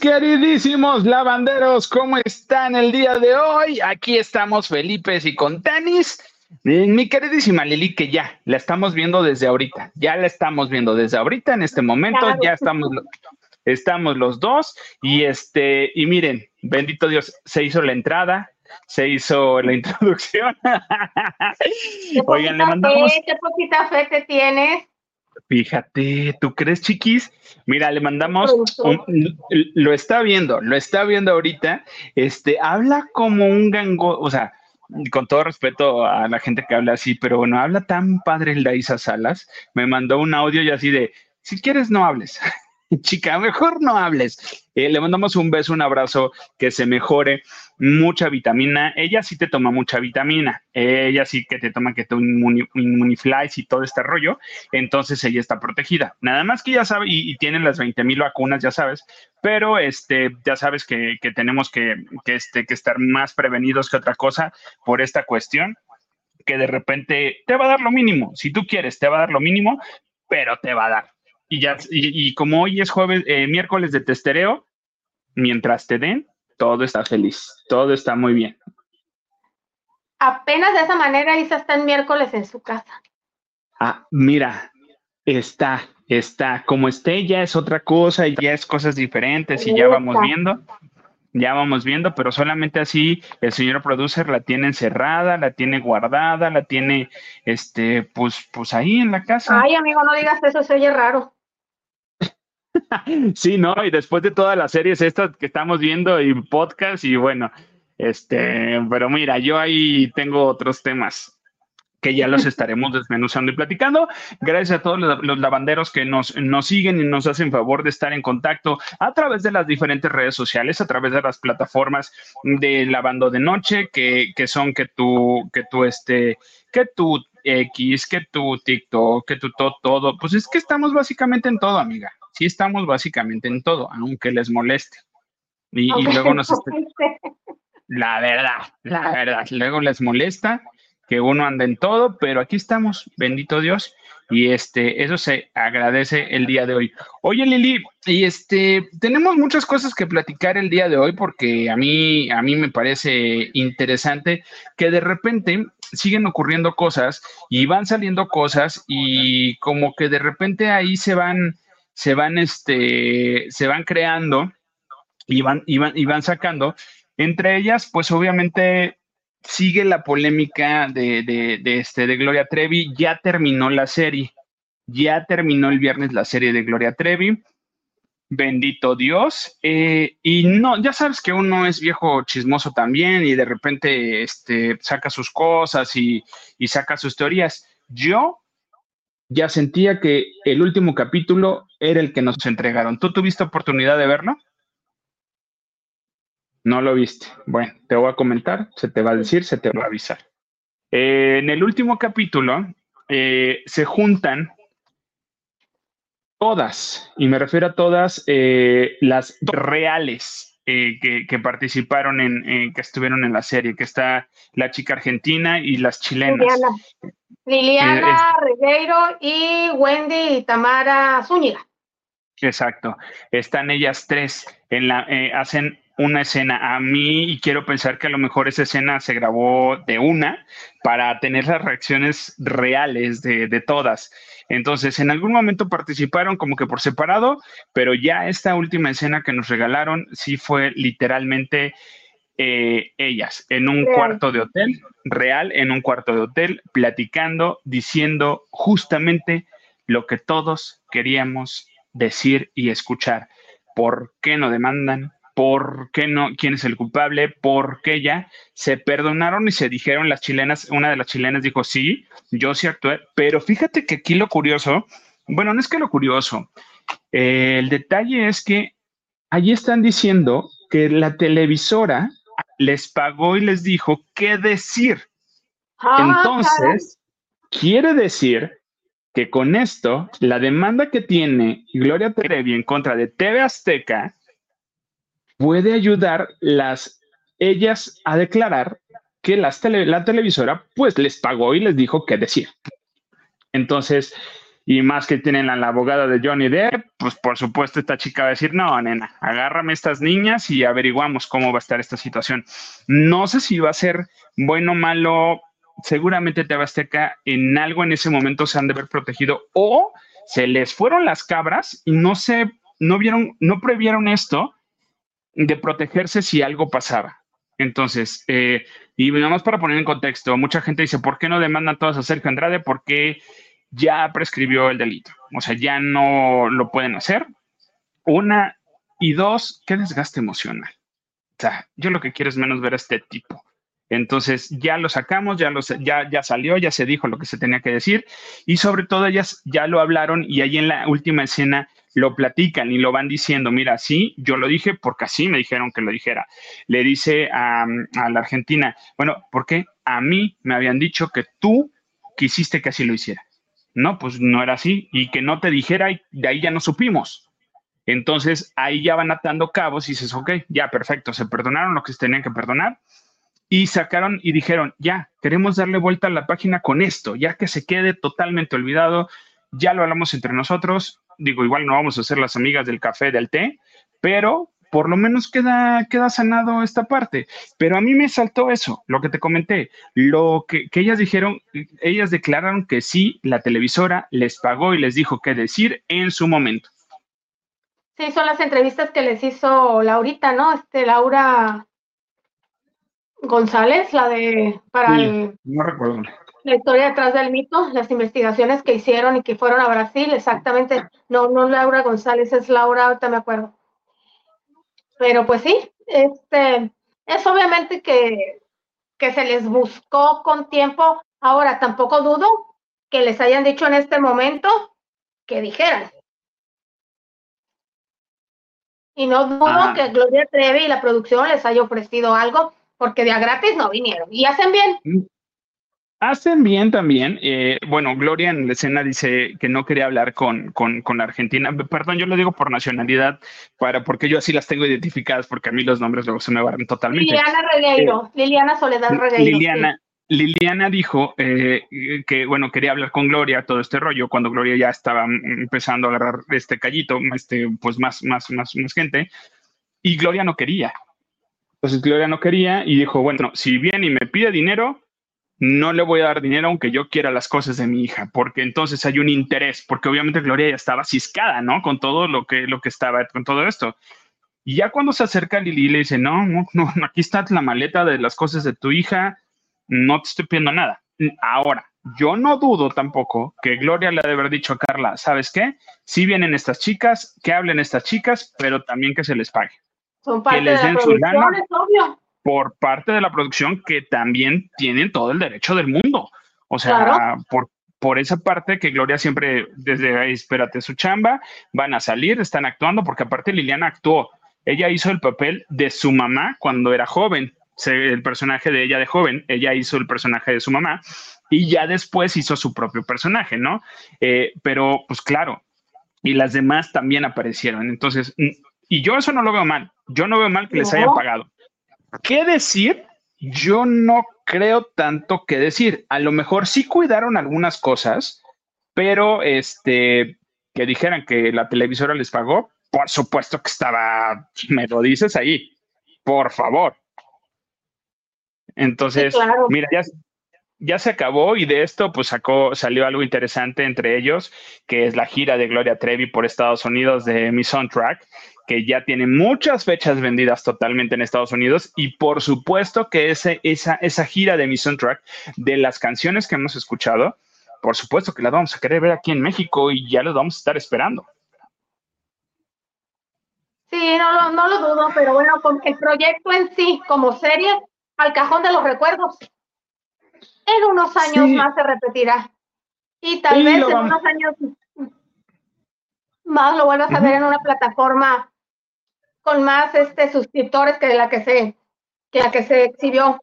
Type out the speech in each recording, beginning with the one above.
Queridísimos lavanderos, ¿cómo están el día de hoy? Aquí estamos Felipe y con tenis. Mi queridísima Lili, que ya la estamos viendo desde ahorita, ya la estamos viendo desde ahorita, en este momento, ya estamos, estamos los dos y este, y miren, bendito Dios, se hizo la entrada, se hizo la introducción. Oigan, le mandamos. ¿Qué poquita fe te tienes? Fíjate, ¿tú crees, chiquis? Mira, le mandamos, lo está viendo, lo está viendo ahorita, este, habla como un gango, o sea, con todo respeto a la gente que habla así, pero bueno, habla tan padre el Daisa Salas, me mandó un audio y así de, si quieres no hables. chica, mejor no hables. Eh, le mandamos un beso, un abrazo, que se mejore, mucha vitamina. Ella sí te toma mucha vitamina, ella sí que te toma que tu inmuniflies y todo este rollo, entonces ella está protegida. Nada más que ya sabe, y, tiene las 20 mil vacunas, ya sabes, pero este, ya sabes que, tenemos que, que, este, que estar más prevenidos que otra cosa por esta cuestión que de repente te va a dar lo mínimo. Si tú quieres, te va a dar lo mínimo, pero te va a dar y ya, y, como hoy es jueves, eh, miércoles de testereo, mientras te den, todo está feliz, todo está muy bien. Apenas de esa manera Isa está el miércoles en su casa. Ah, mira, está, está. Como esté, ya es otra cosa y ya es cosas diferentes y ya vamos viendo. Ya vamos viendo, pero solamente así el señor producer la tiene encerrada, la tiene guardada, la tiene, este, pues, pues ahí en la casa. Ay, amigo, no digas eso, se oye raro. sí, ¿no? Y después de todas las series estas que estamos viendo y podcast y bueno, este, pero mira, yo ahí tengo otros temas que ya los estaremos desmenuzando y platicando. Gracias a todos los, lavanderos que nos, nos siguen y nos hacen favor de estar en contacto a través de las diferentes redes sociales, a través de las plataformas de lavando de noche, que, que son que tú, que tú, este, que tú X, que tú TikTok, que tú todo, todo. Pues es que estamos básicamente en todo, amiga sí estamos básicamente en todo, aunque les moleste. Y, luego nos... La verdad, la verdad, luego les molesta que uno ande en todo, pero aquí estamos, bendito Dios, y este, eso se agradece el día de hoy. Oye, Lili, y este, tenemos muchas cosas que platicar el día de hoy porque a mí, a mí me parece interesante que de repente siguen ocurriendo cosas y van saliendo cosas y como que de repente ahí se van, se van, este, se van creando y van, y van, y van sacando. Entre ellas, pues obviamente sigue la polémica de, de, este, de Gloria Trevi. Ya terminó la serie. Ya terminó el viernes la serie de Gloria Trevi. Bendito Dios. Eh, y no, ya sabes que uno es viejo chismoso también y de repente este, saca sus cosas y, y saca sus teorías. Yo ya sentía que el último capítulo era el que nos entregaron. ¿Tú tuviste oportunidad de verlo? No lo viste. Bueno, te voy a comentar, se te va a decir, se te va a avisar. Eh, en el último capítulo eh, se juntan todas, y me refiero a todas eh, las reales que, participaron en, que estuvieron en la serie, que está la chica argentina y las chilenas. Liliana Regueiro y Wendy y Tamara Zúñiga. Exacto. Están ellas tres en la, eh, hacen una escena. A mí, y quiero pensar que a lo mejor esa escena se grabó de una para tener las reacciones reales de, de, todas. Entonces, en algún momento participaron como que por separado, pero ya esta última escena que nos regalaron sí fue literalmente eh, ellas en un cuarto de hotel, real, en un cuarto de hotel, platicando, diciendo justamente lo que todos queríamos decir y escuchar. ¿Por qué no demandan? ¿Por qué no? ¿Quién es el culpable? ¿Por qué ya? Se perdonaron y se dijeron las chilenas, una de las chilenas dijo, sí, yo sí actué, pero fíjate que aquí lo curioso, bueno, no es que lo curioso, eh, el detalle es que allí están diciendo que la televisora les pagó y les dijo qué decir. Ah, Entonces, quiere decir que con esto, la demanda que tiene Gloria Trevi en contra de TV Azteca puede ayudar las ellas a declarar que las la televisora pues les pagó y les dijo qué decir. Entonces, y más que tienen a la abogada de Johnny Depp, pues por supuesto esta chica va a decir, no, nena, agárrame estas niñas y averiguamos cómo va a estar esta situación. No sé si va a ser bueno o malo, seguramente te en algo en ese momento se han de haber protegido o se les fueron las cabras y no se, no vieron, no previeron esto de protegerse si algo pasaba. Entonces, eh, y nada más para poner en contexto, mucha gente dice, ¿por qué no demandan todos a Sergio Andrade? Porque ya prescribió el delito. O sea, ya no lo pueden hacer. Una y dos, qué desgaste emocional. O sea, yo lo que quiero es menos ver a este tipo. Entonces ya lo sacamos, ya, lo, ya, ya salió, ya se dijo lo que se tenía que decir y sobre todo ellas ya lo hablaron y ahí en la última escena lo platican y lo van diciendo, mira, sí, yo lo dije porque así me dijeron que lo dijera. Le dice a, a la Argentina, bueno, ¿por qué? A mí me habían dicho que tú quisiste que así lo hiciera. No, pues no era así y que no te dijera y de ahí ya no supimos. Entonces ahí ya van atando cabos y dices, ok, ya perfecto, se perdonaron lo que se tenían que perdonar y sacaron y dijeron, ya, queremos darle vuelta a la página con esto, ya que se quede totalmente olvidado, ya lo hablamos entre nosotros, digo, igual no vamos a ser las amigas del café, del té, pero por lo menos queda, queda sanado esta parte. Pero a mí me saltó eso, lo que te comenté, lo que, que ellas dijeron, ellas declararon que sí, la televisora les pagó y les dijo qué decir en su momento. Sí, son las entrevistas que les hizo Laurita, ¿no? Este, Laura González, la de para no recuerdo. la historia detrás del mito, las investigaciones que hicieron y que fueron a Brasil, exactamente. No, no Laura González, es Laura, ahorita me acuerdo. Pero pues sí, este es obviamente que, que se les buscó con tiempo. Ahora tampoco dudo que les hayan dicho en este momento que dijeran. Y no dudo que Gloria Trevi y la producción les haya ofrecido algo porque de a gratis no vinieron. Y hacen bien. Hacen bien también. Eh, bueno, Gloria en la escena dice que no quería hablar con, con, con, Argentina. Perdón, yo lo digo por nacionalidad, para, porque yo así las tengo identificadas, porque a mí los nombres luego se me van totalmente. Liliana Regueiro, eh, Liliana Soledad Regueiro. Liliana, Liliana dijo eh, que, bueno, quería hablar con Gloria todo este rollo, cuando Gloria ya estaba empezando a agarrar este callito, este, pues más, más, más, más gente, y Gloria no quería. Entonces Gloria no quería y dijo, bueno, si viene y me pide dinero, no le voy a dar dinero aunque yo quiera las cosas de mi hija, porque entonces hay un interés, porque obviamente Gloria ya estaba ciscada, ¿no? Con todo lo que, lo que estaba, con todo esto. Y ya cuando se acerca Lili le dice, no, no, no, aquí está la maleta de las cosas de tu hija, no te estoy pidiendo nada. Ahora, yo no dudo tampoco que Gloria le ha de haber dicho a Carla, ¿sabes qué? Si vienen estas chicas, que hablen estas chicas, pero también que se les pague. Son parte de la producción, es obvio. Por parte de la producción que también tienen todo el derecho del mundo. O sea, por, por esa parte que Gloria siempre, desde ahí, espérate su chamba, van a salir, están actuando, porque aparte Liliana actuó. Ella hizo el papel de su mamá cuando era joven, el personaje de ella de joven, ella hizo el personaje de su mamá y ya después hizo su propio personaje, ¿no? Eh, pero pues claro, y las demás también aparecieron. Entonces, y yo eso no lo veo mal. Yo no veo mal que les hayan pagado. ¿Qué decir? Yo no creo tanto que decir. A lo mejor sí cuidaron algunas cosas, pero este, que dijeran que la televisora les pagó, por supuesto que estaba, me lo dices ahí, por favor. Entonces, mira, ya, ya se acabó y de esto pues sacó, salió algo interesante entre ellos, que es la gira de Gloria Trevi por Estados Unidos de Mi Soundtrack, que ya tiene muchas fechas vendidas totalmente en Estados Unidos y por supuesto que ese, esa, esa gira de mi soundtrack de las canciones que hemos escuchado, por supuesto que las vamos a querer ver aquí en México y ya las vamos a estar esperando. Sí, no, no, lo dudo, pero bueno, el proyecto en sí, como serie, al cajón de los recuerdos. En unos años más se repetirá. Y tal vez en unos años más lo vuelvas a ver en una plataforma con más este, suscriptores que la que se, que la que se exhibió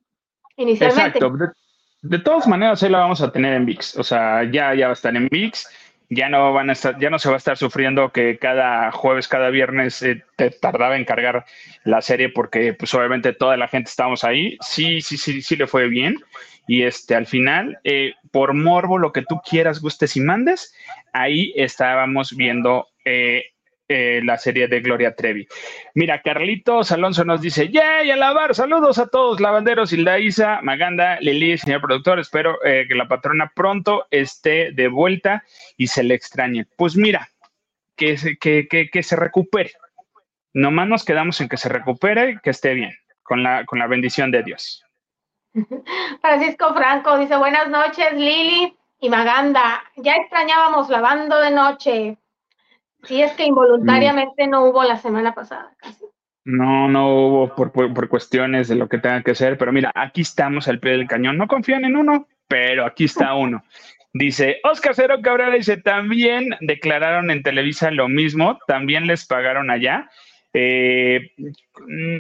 inicialmente. Exacto. De, todas maneras, ahí la vamos a tener en VIX. O sea, ya, ya va a estar en VIX. Ya no van a estar, ya no se va a estar sufriendo que cada jueves, cada viernes eh, te tardaba en cargar la serie porque pues obviamente toda la gente estábamos ahí. Sí, sí, sí, sí le fue bien. Y este, al final, eh, por morbo, lo que tú quieras, gustes y mandes, ahí estábamos viendo eh, eh, la serie de Gloria Trevi. Mira, Carlitos Alonso nos dice, ¡Yay, alabar! Saludos a todos, lavanderos, Hilda Isa, Maganda, Lili, señor productor, espero que la patrona pronto esté de vuelta y se le extrañe. Pues mira, que se, que, que, se recupere. Nomás nos quedamos en que se recupere, que esté bien, con la, con la bendición de Dios. Francisco Franco dice, buenas noches, Lili y Maganda. Ya extrañábamos lavando de noche. Sí, es que involuntariamente no hubo la semana pasada, casi. No, no hubo por, por, cuestiones de lo que tenga que ser, pero mira, aquí estamos al pie del cañón. No confían en uno, pero aquí está uno. Dice, Oscar Cero Cabrera dice, también declararon en Televisa lo mismo, también les pagaron allá. Eh,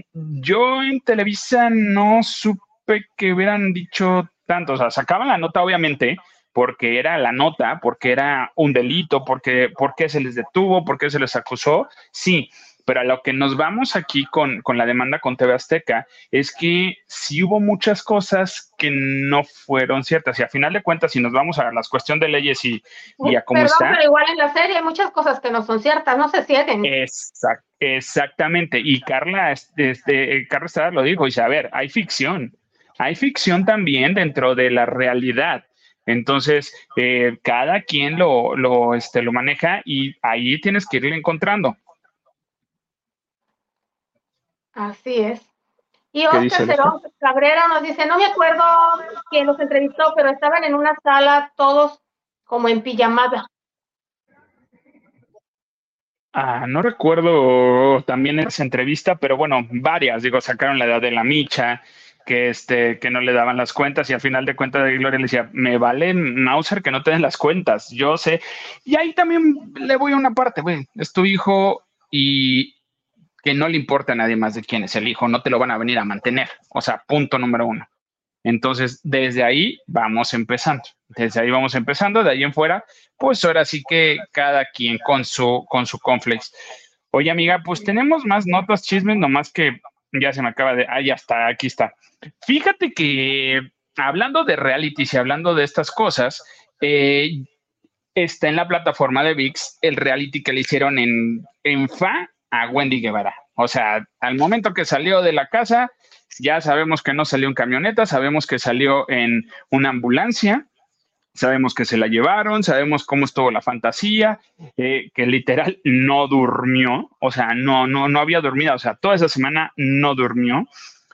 yo en Televisa no supe que hubieran dicho tanto, o sea, sacaban la nota obviamente porque era la nota, porque era un delito, porque, porque se les detuvo, porque se les acusó, sí, pero a lo que nos vamos aquí con, con, la demanda con TV Azteca es que sí hubo muchas cosas que no fueron ciertas. Y a final de cuentas, si nos vamos a la cuestión de leyes y, y a cómo está. Pero igual en la serie hay muchas cosas que no son ciertas, no se cieguen. exactamente. Y Carla, este, Carla Estrada lo dijo, dice, a ver, hay ficción hay ficción también dentro de la realidad. Entonces, eh, cada quien lo, lo, este, lo maneja y ahí tienes que irle encontrando. Así es. Y Oscar Cabrera nos dice, no me acuerdo quién los entrevistó, pero estaban en una sala todos como en pijamada. Ah, no recuerdo también esa entrevista, pero bueno, varias, digo, sacaron la edad de la Micha, que, este, que no le daban las cuentas y al final de cuentas de Gloria le decía, me vale Mauser que no te den las cuentas, yo sé. Y ahí también le voy a una parte, güey, es tu hijo y que no le importa a nadie más de quién es el hijo, no te lo van a venir a mantener, o sea, punto número uno. Entonces, desde ahí vamos empezando, desde ahí vamos empezando, de ahí en fuera, pues ahora sí que cada quien con su, con su complex. Oye, amiga, pues tenemos más notas, chismes, nomás que ya se me acaba de, ah, ya está, aquí está. Fíjate que hablando de realities y hablando de estas cosas, eh, está en la plataforma de VIX el reality que le hicieron en, en FA a Wendy Guevara. O sea, al momento que salió de la casa, ya sabemos que no salió en camioneta, sabemos que salió en una ambulancia, sabemos que se la llevaron, sabemos cómo estuvo la fantasía, eh, que literal no durmió, o sea, no, no, no había dormido, o sea, toda esa semana no durmió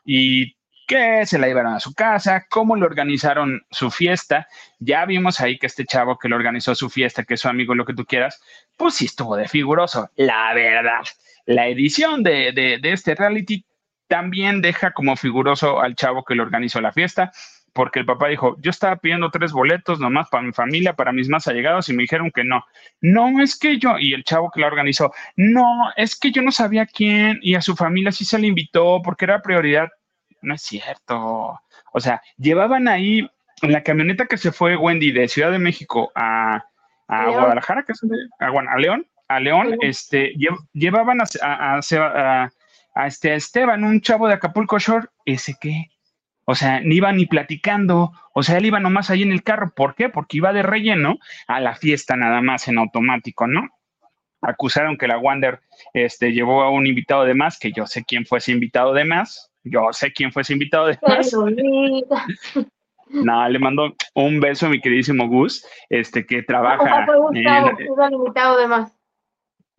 y que se la llevaron a su casa, cómo le organizaron su fiesta. Ya vimos ahí que este chavo que le organizó su fiesta, que es su amigo, lo que tú quieras, pues sí estuvo de figuroso, la verdad. La edición de, de, de este reality también deja como figuroso al chavo que le organizó la fiesta porque el papá dijo, yo estaba pidiendo tres boletos nomás para mi familia, para mis más allegados, y me dijeron que no. No, es que yo, y el chavo que la organizó, no, es que yo no sabía quién, y a su familia sí se le invitó porque era prioridad. No es cierto. O sea, llevaban ahí en la camioneta que se fue Wendy de Ciudad de México a, Guadalajara, que es a, a, León, a León, este, llevaban a, a, a, este, Esteban, un chavo de Acapulco Shore, ese que o sea, ni iba ni platicando. O sea, él iba nomás ahí en el carro. ¿Por qué? Porque iba de relleno a la fiesta nada más en automático, ¿no? Acusaron que la Wander este, llevó a un invitado de más, que yo sé quién fue ese invitado de más. Yo sé quién fue ese invitado de más. No, le mando un beso a mi queridísimo Gus, este que trabaja. fue el invitado de más.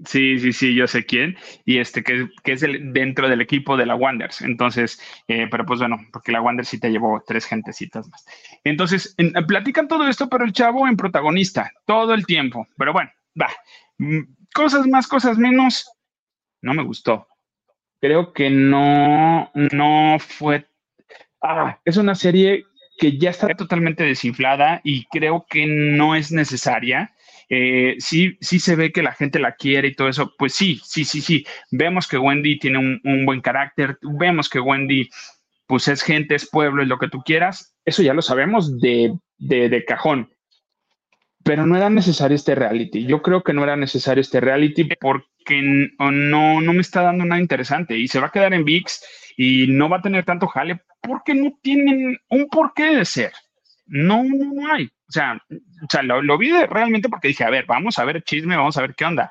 Sí, sí, sí, yo sé quién. Y este que, es el, dentro del equipo de la Wanders. Entonces, eh, pero pues bueno, porque la Wanders sí te llevó tres gentecitas más. Entonces, platican todo esto, pero el chavo en protagonista, todo el tiempo. Pero bueno, va. Mm, cosas más, cosas menos. No me gustó. Creo que no, no fue. Ah, es una serie que ya está totalmente desinflada y creo que no es necesaria eh, sí, sí se ve que la gente la quiere y todo eso, pues sí, sí, sí, sí. Vemos que Wendy tiene un, buen carácter, vemos que Wendy, pues es gente, es pueblo, es lo que tú quieras. Eso ya lo sabemos de, de, cajón. Pero no era necesario este reality. Yo creo que no era necesario este reality porque no, no me está dando nada interesante y se va a quedar en VIX y no va a tener tanto jale porque no tienen un porqué de ser. No, no, hay. O sea, o sea lo, vi realmente porque dije, a ver, vamos a ver chisme, vamos a ver qué onda.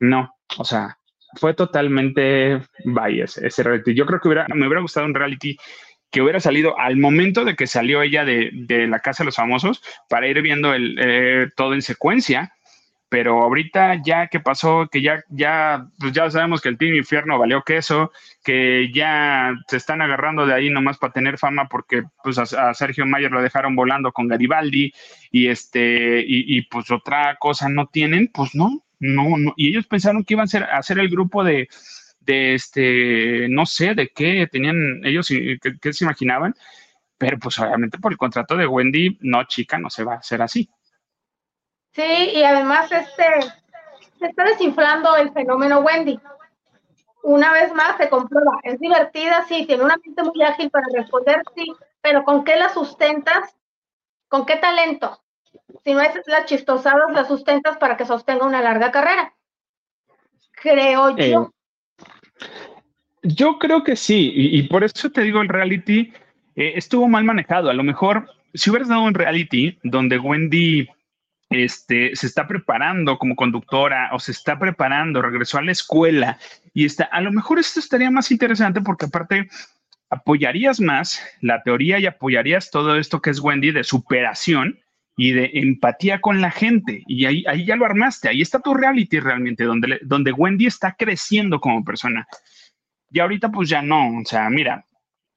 No, o sea, fue totalmente bias ese reality. Yo creo que me hubiera gustado un reality que hubiera salido al momento de que salió ella de, la Casa de los Famosos para ir viendo el, eh, todo en secuencia. Pero ahorita ya que pasó, que ya, ya, pues ya sabemos que el Team Infierno valió queso, que ya se están agarrando de ahí nomás para tener fama porque pues a, Sergio Mayer lo dejaron volando con Garibaldi y este, y, pues otra cosa no tienen, pues no, no, no. Y ellos pensaron que iban a ser, a ser el grupo de, de este, no sé de qué tenían ellos, qué, se imaginaban, pero pues obviamente por el contrato de Wendy, no, chica, no se va a hacer así. Sí, y además este, se está desinflando el fenómeno Wendy. Una vez más se comprueba, es divertida, sí, tiene una mente muy ágil para responder, sí, pero ¿con qué la sustentas? ¿Con qué talento? Si no es la chistosada, la sustentas para que sostenga una larga carrera. Creo yo. Eh, yo creo que sí, y, por eso te digo, el reality eh, estuvo mal manejado. A lo mejor, si hubieras dado un reality donde Wendy este, se está preparando como conductora o se está preparando, regresó a la escuela y está, a lo mejor esto estaría más interesante porque aparte apoyarías más la teoría y apoyarías todo esto que es Wendy de superación y de empatía con la gente. Y ahí, ahí ya lo armaste, ahí está tu reality realmente, donde, donde Wendy está creciendo como persona. Y ahorita pues ya no, o sea, mira,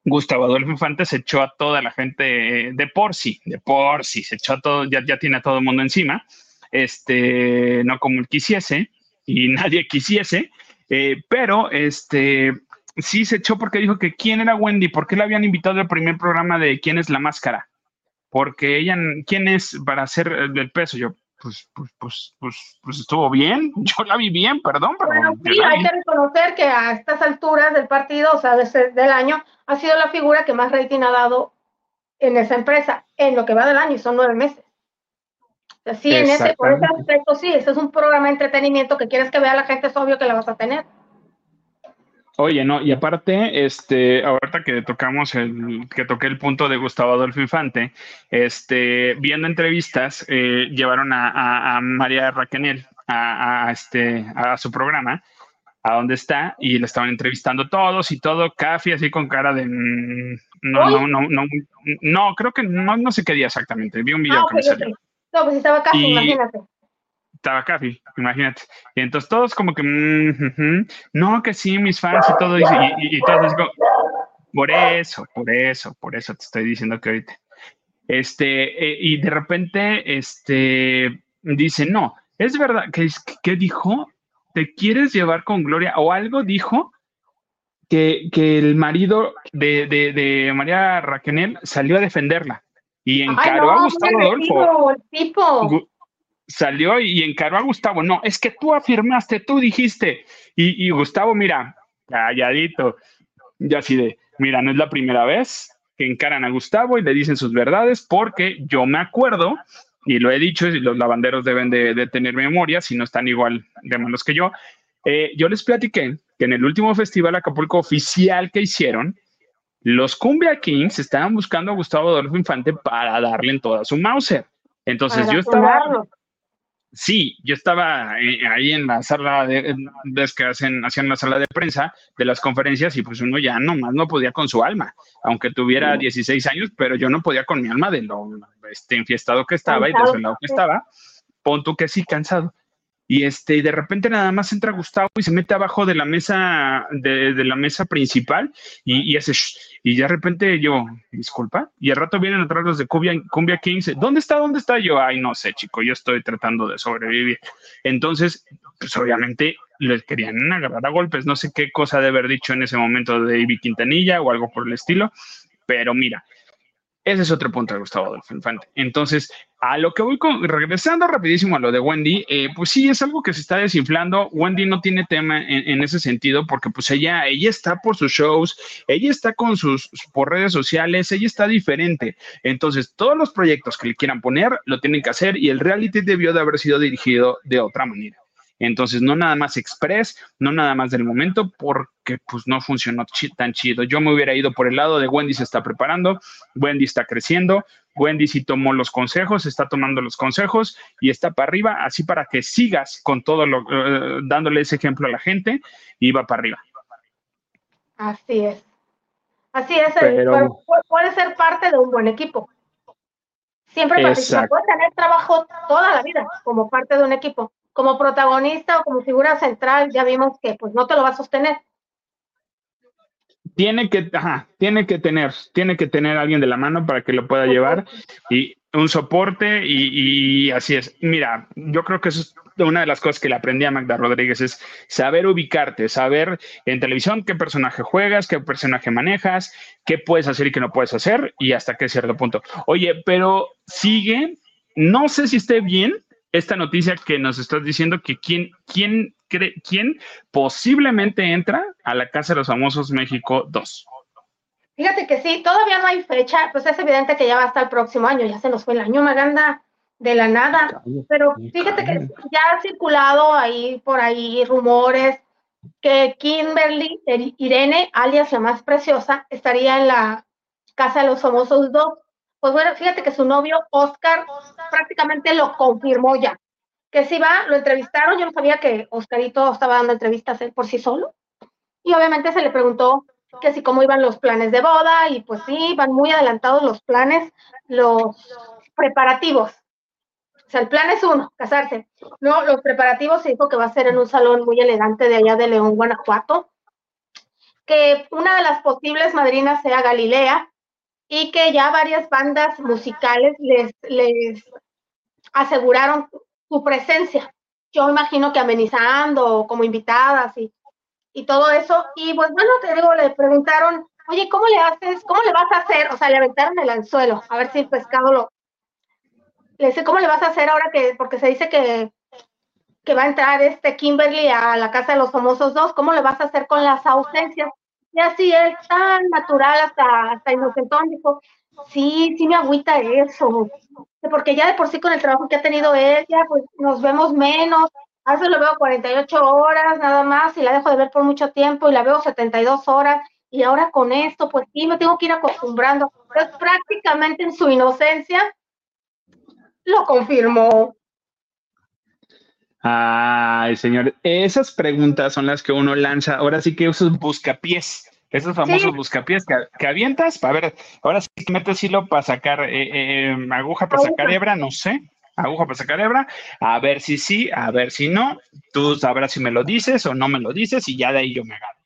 Gustavo Adolfo Infante se echó a toda la gente de por sí, de por sí, se echó a todo, ya, tiene a todo el mundo encima, este, no como él quisiese y nadie quisiese, eh, pero este, sí se echó porque dijo que quién era Wendy, por qué la habían invitado al primer programa de quién es la máscara, porque ella, quién es para hacer el peso, yo, pues, pues, pues, pues, pues, estuvo bien, yo la vi bien, perdón, pero... Bueno, sí, hay que reconocer que a estas alturas del partido, o sea, del año, ha sido la figura que más rating ha dado en esa empresa, en lo que va del año, y son nueve meses. sí, en ese, por ese aspecto, sí, ese es un programa de entretenimiento que quieres que vea la gente, es obvio que la vas a tener. Oye, no, y aparte, este, ahorita que tocamos el, que toqué el punto de Gustavo Adolfo Infante, este, viendo entrevistas, eh, llevaron a, María Raquenel a, este, a su programa, a donde está, y le estaban entrevistando todos y todo, Cafi así con cara de mm, no, no, no, no, no, creo que no, no sé qué día exactamente, vi un video ah, que me salió. No, pues estaba Cafi, imagínate estaba Cafi, imagínate. Y entonces todos como que, mm, no, que sí, mis fans y todo, y, y, todos por eso, por eso, por eso te estoy diciendo que ahorita. Este, eh, y de repente, este, dice, no, es verdad, que, que dijo, te quieres llevar con Gloria, o algo dijo, que, que el marido de, de, de, María Raquenel salió a defenderla y encaró a Gustavo Adolfo. tipo salió y encaró a Gustavo. No, es que tú afirmaste, tú dijiste. Y, Gustavo, mira, calladito, ya así de, mira, no es la primera vez que encaran a Gustavo y le dicen sus verdades, porque yo me acuerdo, y lo he dicho, y los lavanderos deben de, tener memoria, si no están igual de malos que yo. Eh, yo les platiqué que en el último festival Acapulco oficial que hicieron, los Cumbia Kings estaban buscando a Gustavo Adolfo Infante para darle en toda su Mauser. Entonces yo estaba, Sí, yo estaba eh, ahí en la sala de, ves que hacen, hacían la sala de prensa de las conferencias y pues uno ya nomás no podía con su alma, aunque tuviera 16 años, pero yo no podía con mi alma de lo este, enfiestado que estaba y desvelado que estaba. Pon tú que sí, cansado. Y este, de repente nada más entra Gustavo y se mete abajo de la mesa, de, la mesa principal, y, y hace y de repente yo, disculpa, y al rato vienen atrás los de Cumbia, Cumbia Kings, ¿dónde está? ¿Dónde está? Yo, ay, no sé, chico, yo estoy tratando de sobrevivir. Entonces, pues obviamente les querían agarrar a golpes, no sé qué cosa de haber dicho en ese momento de Ivy Quintanilla o algo por el estilo, pero mira, ese es otro punto de Gustavo Adolfo Infante. Entonces, a lo que voy con, regresando rapidísimo a lo de Wendy, eh, pues sí, es algo que se está desinflando. Wendy no tiene tema en, ese sentido porque pues ella, ella está por sus shows, ella está con sus, por redes sociales, ella está diferente. Entonces, todos los proyectos que le quieran poner, lo tienen que hacer y el reality debió de haber sido dirigido de otra manera. Entonces, no nada más express, no nada más del momento, por que pues no funcionó tan chido. Yo me hubiera ido por el lado de Wendy se está preparando, Wendy está creciendo, Wendy sí tomó los consejos, está tomando los consejos y está para arriba, así para que sigas con todo lo, eh, dándole ese ejemplo a la gente y va para arriba. Así es. Así es, puede ser parte de un buen equipo. Siempre participa, puede tener trabajo toda la vida como parte de un equipo. Como protagonista o como figura central, ya vimos que pues no te lo va a sostener. Tiene que, ajá, tiene que tener, tiene que tener alguien de la mano para que lo pueda llevar y un soporte y, así es. Mira, yo creo que eso es una de las cosas que le aprendí a Magda Rodríguez, es saber ubicarte, saber en televisión qué personaje juegas, qué personaje manejas, qué puedes hacer y qué no puedes hacer y hasta qué cierto punto. Oye, pero sigue, no sé si esté bien esta noticia que nos estás diciendo que quién, quién, cree, quién posiblemente entra a la Casa de los Famosos México 2. Fíjate que sí, todavía no hay fecha, pues es evidente que ya va hasta el próximo año, ya se nos fue el año Maganda de la nada, pero fíjate que ya ha circulado ahí por ahí rumores que Kimberly Irene, alias la más preciosa, estaría en la Casa de los Famosos 2. Pues bueno, fíjate que su novio Oscar prácticamente lo confirmó ya, que si va, lo entrevistaron, yo no sabía que Oscarito estaba dando entrevistas él por sí solo, y obviamente se le preguntó que así cómo iban los planes de boda y pues sí, van muy adelantados los planes, los preparativos. O sea, el plan es uno, casarse. No, los preparativos se dijo que va a ser en un salón muy elegante de allá de León, Guanajuato, que una de las posibles madrinas sea Galilea y que ya varias bandas musicales les, les aseguraron su presencia. Yo imagino que amenizando como invitadas y y todo eso. Y pues bueno, te digo, le preguntaron, oye, ¿cómo le haces? ¿Cómo le vas a hacer? O sea, le aventaron el anzuelo, a ver si el pescado lo... Le dice, ¿cómo le vas a hacer ahora que, porque se dice que, que va a entrar este Kimberly a la casa de los famosos dos, ¿cómo le vas a hacer con las ausencias? Y así él tan natural hasta, hasta inocentón, dijo, sí, sí me agüita eso, porque ya de por sí con el trabajo que ha tenido ella, pues nos vemos menos, a veces lo veo 48 horas nada más y la dejo de ver por mucho tiempo y la veo 72 horas y ahora con esto, pues sí, me tengo que ir acostumbrando. Pues prácticamente en su inocencia lo confirmó. Ay, señor, esas preguntas son las que uno lanza. Ahora sí que esos buscapiés, esos famosos buscapiés que, avientas para ver, ahora sí que metes hilo para sacar eh, eh, aguja para sacar hebra, no sé aguja para sacar hebra, a ver si sí, a ver si no, tú sabrás si me lo dices o no me lo dices y ya de ahí yo me agarro.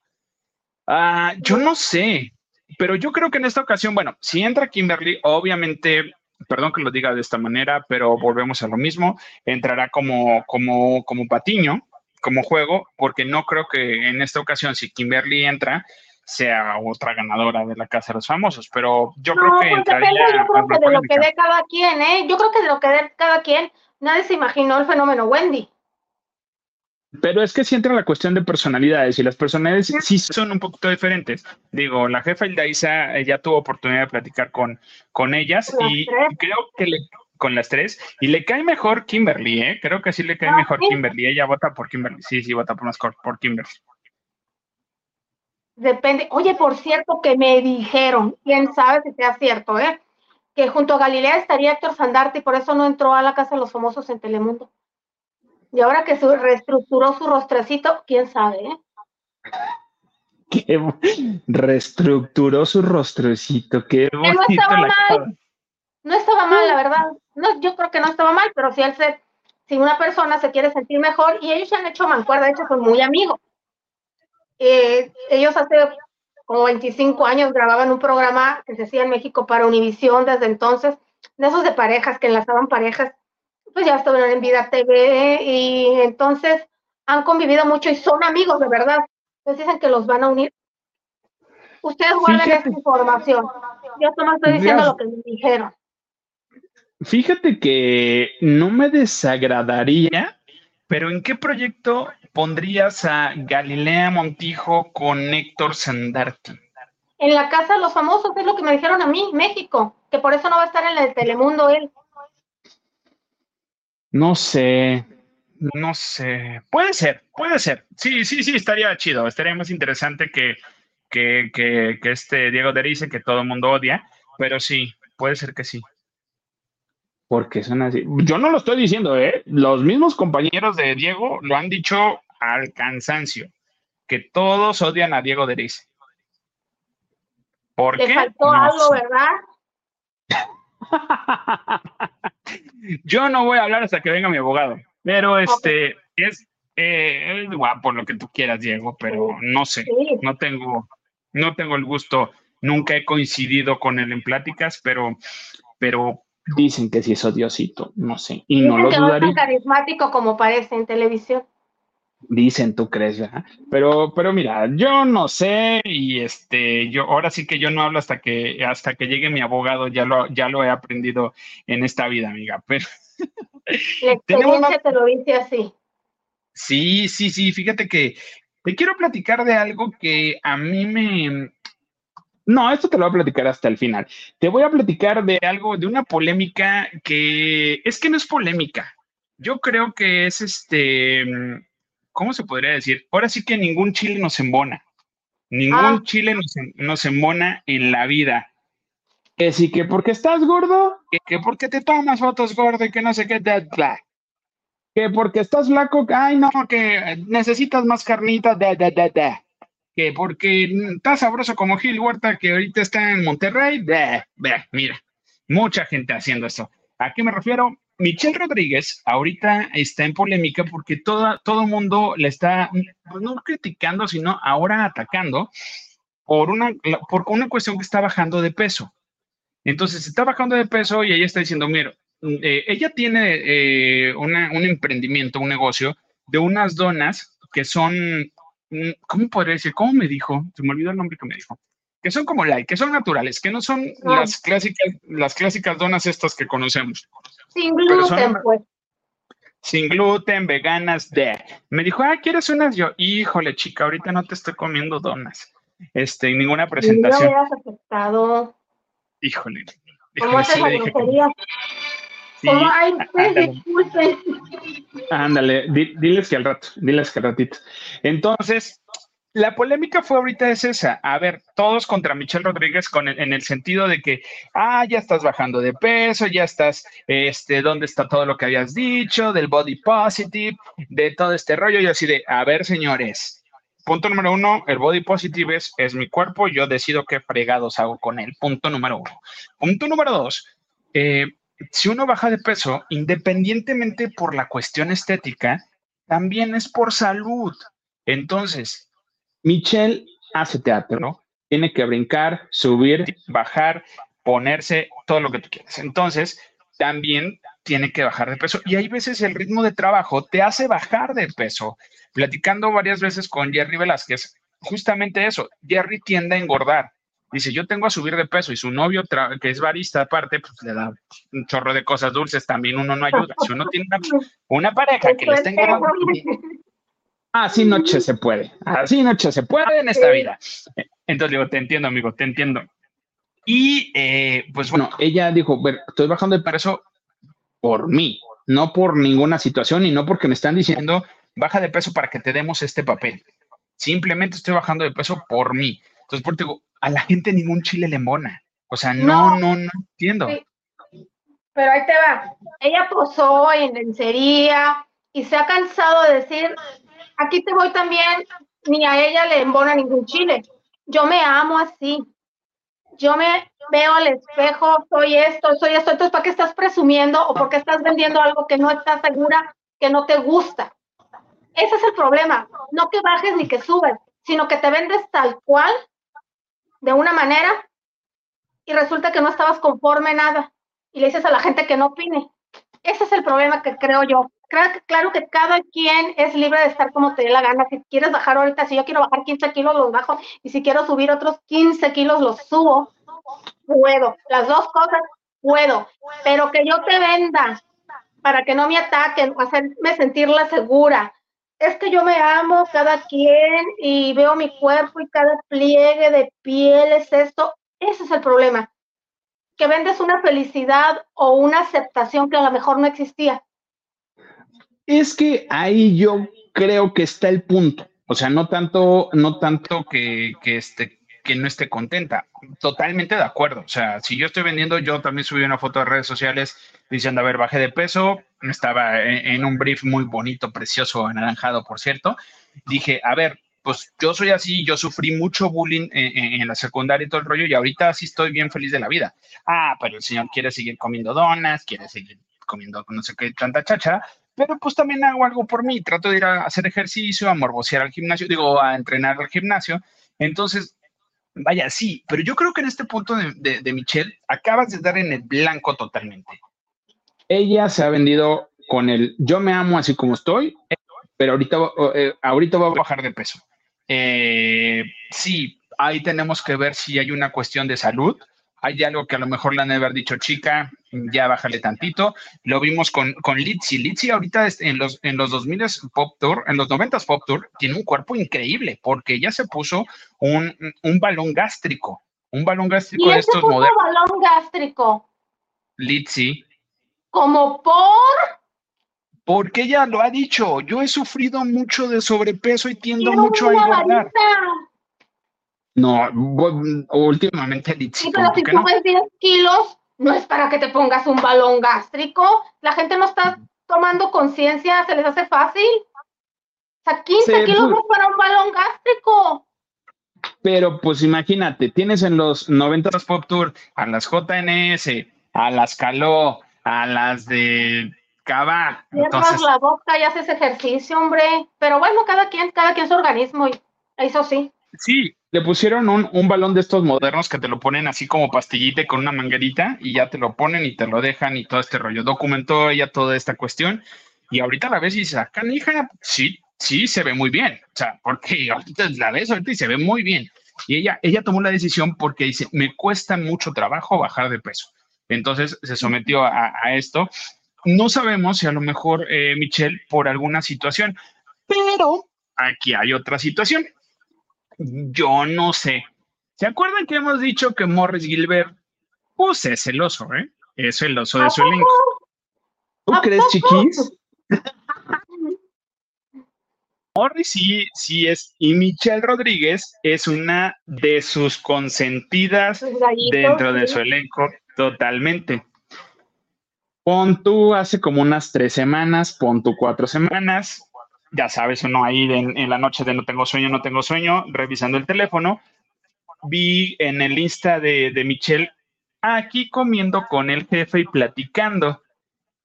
Ah, yo no sé, pero yo creo que en esta ocasión, bueno, si entra Kimberly, obviamente, perdón que lo diga de esta manera, pero volvemos a lo mismo, entrará como, como, como patiño, como juego, porque no creo que en esta ocasión, si Kimberly entra, sea otra ganadora de la Casa de los Famosos, pero yo creo que entraría... Yo creo que de lo que dé cada quien, ¿eh? Yo creo que de lo que dé cada quien, nadie se imaginó el fenómeno Wendy. Pero es que si entra la cuestión de personalidades y las personalidades sí son un poquito diferentes. Digo, la jefa Ildaisa ya tuvo oportunidad de platicar con, con ellas y creo que le, con las tres y le cae mejor Kimberly, ¿eh? Creo que sí le cae mejor Kimberly. Ella vota por Kimberly. Sí, sí, vota por, más por Kimberly. Depende. Oye, por cierto, que me dijeron, quién sabe si sea cierto, ¿eh? Que junto a Galilea estaría Héctor Sandarte y por eso no entró a la Casa de los Famosos en Telemundo. Y ahora que se reestructuró su rostrecito, quién sabe, ¿eh? Qué reestructuró su rostrecito, qué bonito. No estaba mal, no estaba mal, la verdad. No, yo creo que no estaba mal, pero si él se, si una persona se quiere sentir mejor, y ellos se han hecho mancuerda, de hecho son muy amigos eh, ellos hace como 25 años grababan un programa que se hacía en México para Univisión desde entonces, de esos de parejas que enlazaban parejas, pues ya estuvieron en Vida TV y entonces han convivido mucho y son amigos de verdad. Entonces dicen que los van a unir. Ustedes guarden esa información. Yo solo estoy diciendo lo que me dijeron. Fíjate que no me desagradaría, pero ¿en qué proyecto pondrías a Galilea Montijo con Héctor Sandarti? En la casa de los famosos, es lo que me dijeron a mí, México, que por eso no va a estar en el Telemundo él. No sé, no sé, puede ser, puede ser. Sí, sí, sí, estaría chido, estaría más interesante que, que, que, que este Diego Derice, que todo el mundo odia, pero sí, puede ser que sí. Porque son así. Yo no lo estoy diciendo, ¿eh? Los mismos compañeros de Diego lo han dicho al cansancio, que todos odian a Diego Derice. ¿Por Le faltó algo, ¿verdad? Yo no voy a hablar hasta que venga mi abogado, pero este es, eh, guapo lo que tú quieras, Diego, pero no sé, no tengo, no tengo el gusto, nunca he coincidido con él en pláticas, pero, pero dicen que sí es odiosito, no sé, y no lo dudaría. No es tan carismático como parece en televisión. Dicen, tú crees, ¿verdad? Pero, pero mira, yo no sé y este, yo ahora sí que yo no hablo hasta que hasta que llegue mi abogado, ya lo, ya lo he aprendido en esta vida, amiga. Pero la experiencia te lo dice así. Sí, sí, sí. Fíjate que te quiero platicar de algo que a mí me. No, esto te lo voy a platicar hasta el final. Te voy a platicar de algo, de una polémica que es que no es polémica. Yo creo que es este ¿cómo se podría decir? Ahora sí que ningún chile nos embona. Ningún ah. chile nos, embona en la vida. Que sí, que porque estás gordo, que, porque te tomas fotos gordo y que no sé qué, que porque estás flaco, ay no, que necesitas más carnita, da, da, da, da. que porque estás sabroso como Gil Huerta que ahorita está en Monterrey, da, mira, mucha gente haciendo eso. ¿A qué me refiero? Michelle Rodríguez ahorita está en polémica porque toda, todo el mundo le está pues, no criticando, sino ahora atacando por una, por una cuestión que está bajando de peso. Entonces, está bajando de peso y ella está diciendo, mira, eh, ella tiene eh, un emprendimiento, un negocio de unas donas que son, ¿cómo podría decir? ¿Cómo me dijo? Se me olvidó el nombre que me dijo. Que son como light, que son naturales, que no son las clásicas, las clásicas donas estas que conocemos. Sin gluten, pues. Sin gluten, veganas, de. Me dijo, ah, ¿quieres unas? Yo, híjole, chica, ahorita no te estoy comiendo donas. Este, ninguna presentación. No aceptado. Híjole. ¿Cómo haces la grosería? ¿Cómo hay? Pues, Ándale, diles que al rato, diles que al ratito. Entonces, la polémica fue ahorita es esa. A ver, todos contra Michelle Rodríguez en el sentido de que, ah, ya estás bajando de peso, ya estás, este, ¿dónde está todo lo que habías dicho? Del body positive, de todo este rollo. Y así de, a ver, señores, punto número uno, el body positive es, es mi cuerpo, yo decido qué fregados hago con él. Punto número uno. Punto número dos, eh, si uno baja de peso, independientemente por la cuestión estética, también es por salud. Entonces, Michelle hace teatro, ¿no? Tiene que brincar, subir, bajar, ponerse, todo lo que tú quieras. Entonces, también tiene que bajar de peso. Y hay veces el ritmo de trabajo te hace bajar de peso. Platicando varias veces con Jerry Velázquez, justamente eso, Jerry tiende a engordar. Dice, yo tengo a subir de peso y su novio, que es barista aparte, pues le da un chorro de cosas dulces, también uno no ayuda. Si uno tiene una, pareja que le está engordando, Así noche se puede, así noche se puede en esta vida. Entonces digo, te entiendo, amigo, te entiendo. Y eh, pues bueno, ella dijo, estoy bajando de peso por mí, no por ninguna situación y no porque me están diciendo, baja de peso para que te demos este papel. Simplemente estoy bajando de peso por mí. Entonces, por digo, a la gente ningún chile le mona. O sea, no, no, no, entiendo. Pero ahí te va. Ella posó en lencería y se ha cansado de decir, aquí te voy también, ni a ella le embona ningún chile. Yo me amo así. Yo me veo al espejo, soy esto, soy esto. Entonces, ¿para qué estás presumiendo o por qué estás vendiendo algo que no estás segura, que no te gusta? Ese es el problema. No que bajes ni que subes, sino que te vendes tal cual, de una manera, y resulta que no estabas conforme nada. Y le dices a la gente que no opine. Ese es el problema que creo yo claro que cada quien es libre de estar como te dé la gana. Si quieres bajar ahorita, si yo quiero bajar 15 kilos, los bajo. Y si quiero subir otros 15 kilos, los subo. Puedo. Las dos cosas, puedo. Pero que yo te venda para que no me ataquen, hacerme sentirla segura. Es que yo me amo cada quien y veo mi cuerpo y cada pliegue de piel es esto. Ese es el problema. Que vendes una felicidad o una aceptación que a lo mejor no existía Es que ahí yo creo que está el punto. O sea, no tanto, no tanto que, que, este, que no esté contenta. Totalmente de acuerdo. O sea, si yo estoy vendiendo, yo también subí una foto de redes sociales diciendo, a ver, bajé de peso, estaba en, un brief muy bonito, precioso, anaranjado, por cierto. Dije, a ver, pues yo soy así, yo sufrí mucho bullying en, en, la secundaria y todo el rollo, y ahorita sí estoy bien feliz de la vida. Ah, pero el señor quiere seguir comiendo donas, quiere seguir comiendo no sé qué tanta chacha, pero pues también hago algo por mí, trato de ir a hacer ejercicio, a morbosear al gimnasio, digo, a entrenar al gimnasio. Entonces, vaya, sí, pero yo creo que en este punto de, de, Michelle acabas de dar en el blanco totalmente. Ella se ha vendido con el yo me amo así como estoy, pero ahorita, eh, ahorita va a bajar de peso. Eh, sí, ahí tenemos que ver si hay una cuestión de salud hay algo que a lo mejor le han de haber dicho, chica, ya bájale tantito. Lo vimos con, con Litzy. Litzy ahorita en los, en los 2000 Pop Tour, en los 90 Pop Tour, tiene un cuerpo increíble porque ya se puso un, un balón gástrico. Un balón gástrico de estos modernos. balón gástrico? Litzy. ¿Como por? Porque ella lo ha dicho. Yo he sufrido mucho de sobrepeso y tiendo mucho a engordar. No, últimamente Sí, pero si tú ves 10 kilos, no es para que te pongas un balón gástrico. La gente no está tomando conciencia, se les hace fácil. O sea, 15 kilos no es para un balón gástrico. Pero pues imagínate, tienes en los 90 Pop Tour a las JNS, a las Caló, a las de Cava. Cierras la boca y haces ejercicio, hombre. Pero bueno, cada quien, cada quien su organismo, y eso sí. Sí, le pusieron un, un, balón de estos modernos que te lo ponen así como pastillita con una manguerita y ya te lo ponen y te lo dejan y todo este rollo. Documentó ella toda esta cuestión y ahorita la ves y dice, acá, ah, hija, sí, sí, se ve muy bien. O sea, porque ahorita la ves ahorita y se ve muy bien. Y ella, ella tomó la decisión porque dice, me cuesta mucho trabajo bajar de peso. Entonces se sometió a, a esto. No sabemos si a lo mejor, eh, Michelle, por alguna situación, pero aquí hay otra situación yo no sé. ¿Se acuerdan que hemos dicho que Morris Gilbert, pues es celoso, ¿eh? Es celoso de su elenco. ¿Tú crees, chiquis? Morris sí, sí es, y Michelle Rodríguez es una de sus consentidas dentro de su elenco, totalmente. Pon tú hace como unas tres semanas, pon tú cuatro semanas, ya sabes, uno ahí en, la noche de no tengo sueño, no tengo sueño, revisando el teléfono, vi en el Insta de, de Michelle aquí comiendo con el jefe y platicando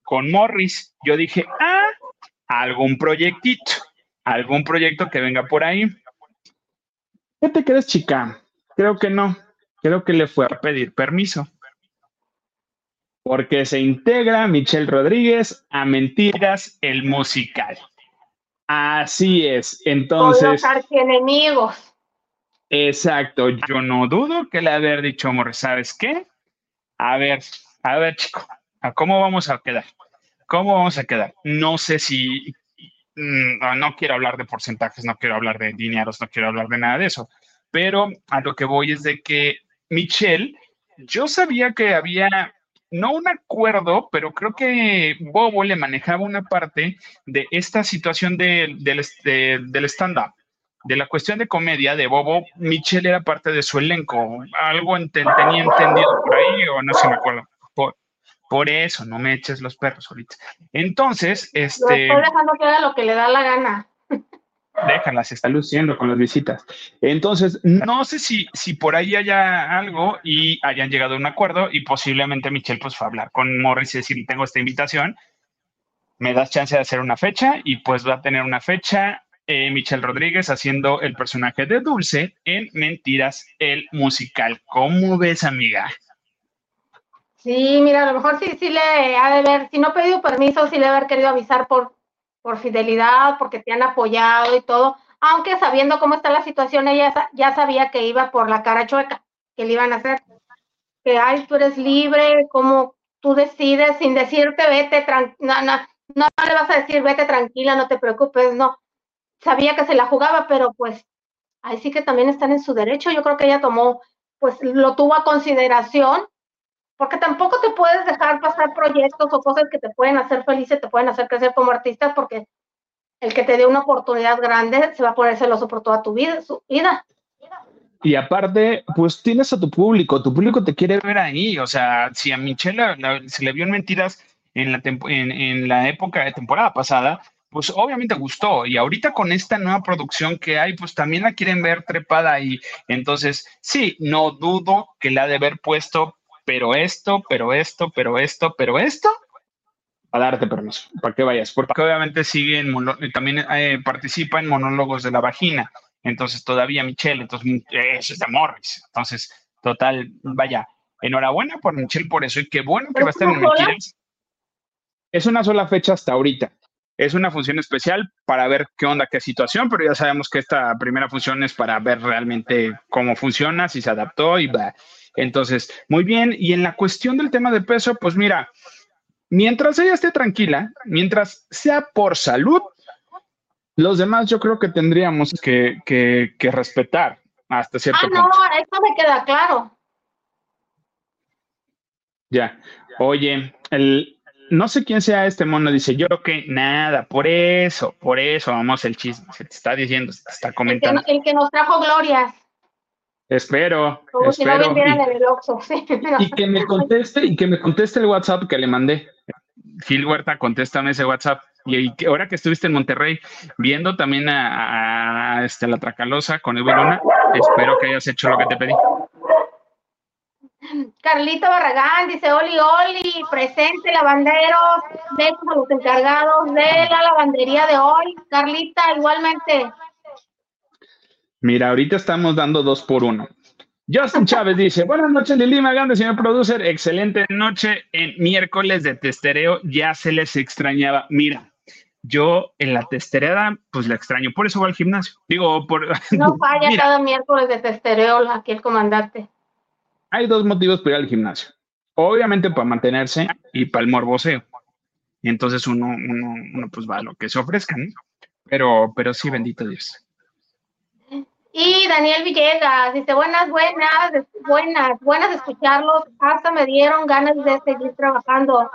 con Morris. Yo dije, ah, algún proyectito, algún proyecto que venga por ahí. ¿Qué te crees, chica? Creo que no. Creo que le fue a pedir permiso. Porque se integra Michelle Rodríguez a Mentiras, el musical. Así es. Entonces. Los enemigos. Exacto. Yo no dudo que le haber dicho Morris, ¿sabes qué? A ver, a ver, chico, ¿cómo vamos a quedar? ¿Cómo vamos a quedar? No sé si. Mm, no, quiero hablar de porcentajes, no quiero hablar de dineros, no quiero hablar de nada de eso. Pero a lo que voy es de que Michelle, yo sabía que había no un acuerdo, pero creo que Bobo le manejaba una parte de esta situación del stand-up. De la cuestión de comedia de Bobo, Michelle era parte de su elenco. Algo tenía entendido por ahí, o no sé, me acuerdo. Por, eso, no me eches los perros ahorita. Entonces, este. estoy dejando que lo que le da la gana déjala, se está luciendo con las visitas. Entonces, no sé si, si por ahí haya algo y hayan llegado a un acuerdo y posiblemente Michelle pues fue a hablar con Morris y decir, tengo esta invitación, me das chance de hacer una fecha y pues va a tener una fecha eh, Michelle Rodríguez haciendo el personaje de Dulce en Mentiras, el musical. ¿Cómo ves, amiga? Sí, mira, a lo mejor sí, sí le ha de ver, si no ha pedido permiso, sí le ha haber querido avisar por por fidelidad, porque te han apoyado y todo, aunque sabiendo cómo está la situación, ella ya sabía que iba por la cara chueca, que le iban a hacer. Que, ay, tú eres libre, como tú decides, sin decirte, vete, no, no, no le vas a decir, vete tranquila, no te preocupes, no. Sabía que se la jugaba, pero pues ahí sí que también están en su derecho. Yo creo que ella tomó, pues lo tuvo a consideración porque tampoco te puedes dejar pasar proyectos o cosas que te pueden hacer feliz y te pueden hacer crecer como artista, porque el que te dé una oportunidad grande se va a poner celoso por toda tu vida, su vida. Y aparte, pues tienes a tu público, tu público te quiere ver ahí. O sea, si a Michelle se le vio en mentiras en la, en, en la época de temporada pasada, pues obviamente gustó. Y ahorita con esta nueva producción que hay, pues también la quieren ver trepada ahí. Entonces, sí, no dudo que la ha de haber puesto, pero esto, pero esto, pero esto, pero esto, a darte permiso, para que vayas. Porque obviamente sigue en, también eh, participa en monólogos de la vagina. Entonces, todavía Michelle, entonces, eso es de Morris. Entonces, total, vaya, enhorabuena por Michelle por eso y qué bueno que va a estar en Mentiras. Es una sola fecha hasta ahorita. Es una función especial para ver qué onda, qué situación, pero ya sabemos que esta primera función es para ver realmente cómo funciona, si se adaptó y va. Entonces, muy bien. Y en la cuestión del tema de peso, pues mira, mientras ella esté tranquila, mientras sea por salud, los demás yo creo que tendríamos que, respetar hasta cierto ah, no, eso me queda claro. Ya. Oye, el, no sé quién sea este mono, dice, yo creo que nada, por eso, por eso, vamos el chisme, se te está diciendo, se te está comentando. El que, nos trajo glorias. Espero, espero. y, que me conteste, y que me conteste el WhatsApp que le mandé. Gil Huerta, contéstame ese WhatsApp. Y, ahora que estuviste en Monterrey viendo también a, este, la Tracalosa con el Luna, espero que hayas hecho lo que te pedí. Carlito Barragán dice, Oli, Oli, presente lavanderos, de los encargados de la lavandería de hoy. Carlita, igualmente. Mira, ahorita estamos dando dos por uno. Justin Chávez dice, buenas noches Lili Maganda, señor producer, excelente noche en miércoles de testereo, ya se les extrañaba. Mira, yo en la testereda, pues la extraño, por eso va al gimnasio. Digo, por... No falla cada miércoles de testereo aquí el comandante. Hay dos motivos para ir al gimnasio. Obviamente para mantenerse y para el morboseo. Entonces uno, uno, uno pues va a lo que se ofrezca, ¿no? Pero, pero sí, bendito Dios. Y Daniel Villegas dice, buenas, buenas, buenas, buenas de escucharlos. Hasta me dieron ganas de seguir trabajando.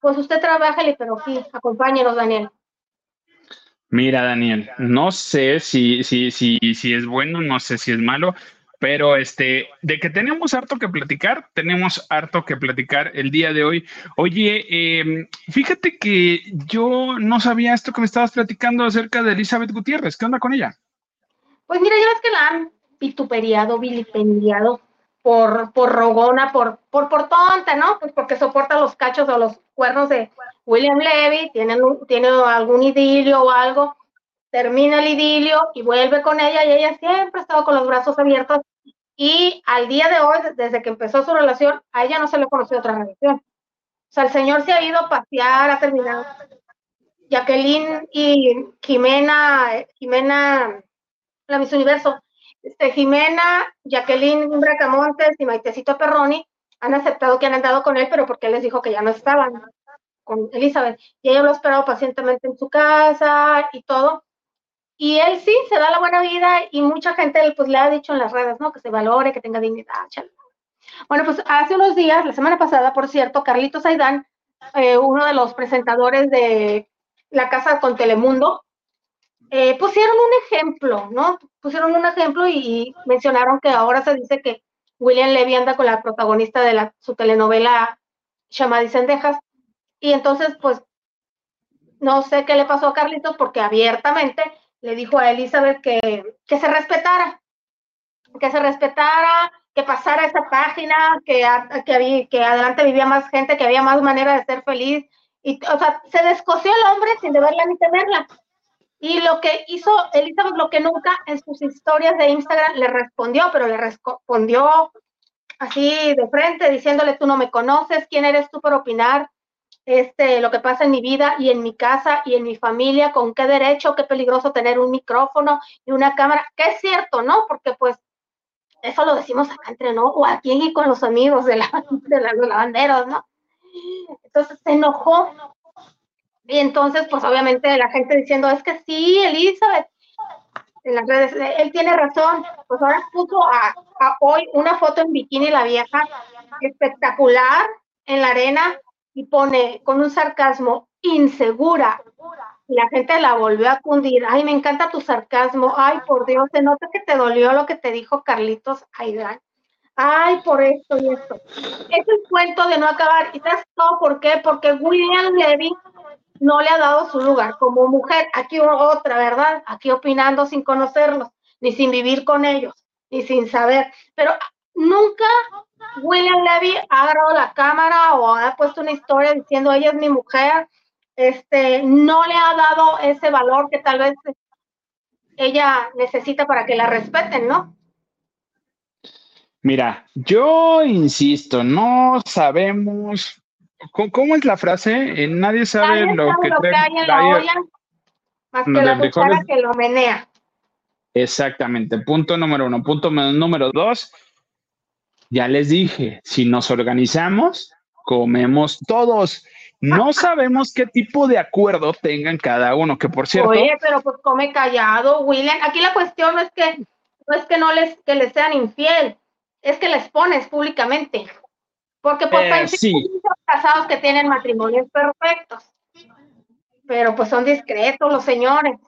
Pues usted trabaja, pero sí, acompáñenos, Daniel. Mira, Daniel, no sé si, si, si, si es bueno, no sé si es malo, pero este, de que tenemos harto que platicar, tenemos harto que platicar el día de hoy. Oye, em, fíjate que yo no sabía esto que me estabas platicando acerca de Elizabeth Gutiérrez. ¿Qué onda con ella? Pues mira, ya ves que la han vituperiado, vilipendiado por, por rogona, por, por, por tonta, ¿no? Pues porque soporta los cachos o los cuernos de William Levy, tiene, tiene algún idilio o algo, termina el idilio y vuelve con ella y ella siempre ha estado con los brazos abiertos y al día de hoy, desde que empezó su relación, a ella no se le conoció otra relación. O sea, el señor se ha ido a pasear, ha terminado. Jacqueline y Jimena, Jimena, la Miss Universo, este, Jimena, Jacqueline Bracamontes y Maitecito Perroni han aceptado que han andado con él, pero porque él les dijo que ya no estaban con Elizabeth. Y ella lo ha esperado pacientemente en su casa y todo. Y él sí se da la buena vida y mucha gente pues le ha dicho en las redes, ¿no? Que se valore, que tenga dignidad. Bueno, pues hace unos días, la semana pasada, por cierto, Carlitos Aidán, eh, uno de los presentadores de La Casa con Telemundo, eh, pusieron un ejemplo, ¿no? Pusieron un ejemplo y, mencionaron que ahora se dice que William Levy anda con la protagonista de su telenovela llamada y Cendejas. Y entonces, pues, no sé qué le pasó a Carlitos porque abiertamente le dijo a Elizabeth que, que se respetara, que se respetara, que pasara esa página, que, que, que adelante vivía más gente, que había más manera de ser feliz. Y, o sea, se descoció el hombre sin deberla ni temerla. Y lo que hizo Elizabeth, lo que nunca en sus historias de Instagram le respondió, pero le respondió así de frente, diciéndole, tú no me conoces, ¿quién eres tú para opinar? Este, lo que pasa en mi vida y en mi casa y en mi familia, con qué derecho, qué peligroso tener un micrófono y una cámara, que es cierto, ¿no? Porque pues eso lo decimos acá entre, ¿no? O aquí y con los amigos de, la, de los lavanderos, ¿no? Entonces se enojó y entonces, pues obviamente la gente diciendo, es que sí, Elizabeth. en las redes. Él tiene razón, pues ahora puso a, hoy una foto en bikini la vieja, espectacular, en la arena, y pone con un sarcasmo insegura. Y la gente la volvió a cundir. Ay, me encanta tu sarcasmo. Ay, por Dios, se nota que te dolió lo que te dijo Carlitos Aydán. Ay, por esto y esto. Es el cuento de no acabar. ¿Y sabes todo por qué? Porque William Levy no le ha dado su lugar como mujer. Aquí otra, ¿verdad? Aquí opinando sin conocerlos, ni sin vivir con ellos, ni sin saber. Pero nunca William Levy ha agarrado la cámara o ha puesto una historia diciendo ella es mi mujer. Este, no le ha dado ese valor que tal vez ella necesita para que la respeten, ¿no? Mira, yo insisto, no sabemos ¿Cómo es la frase? Eh, nadie sabe, lo, que, hay en la olla, más que la cuchara que lo menea. Exactamente, punto número uno. Punto número dos, ya les dije, si nos organizamos, comemos todos. No sabemos qué tipo de acuerdo tengan cada uno, que por cierto. Oye, pero pues come callado, William. Aquí la cuestión no es que no es que no les que les sean infiel, es que les pones públicamente. Porque pues eh, hay sí. casados que tienen matrimonios perfectos, pero pues son discretos los señores.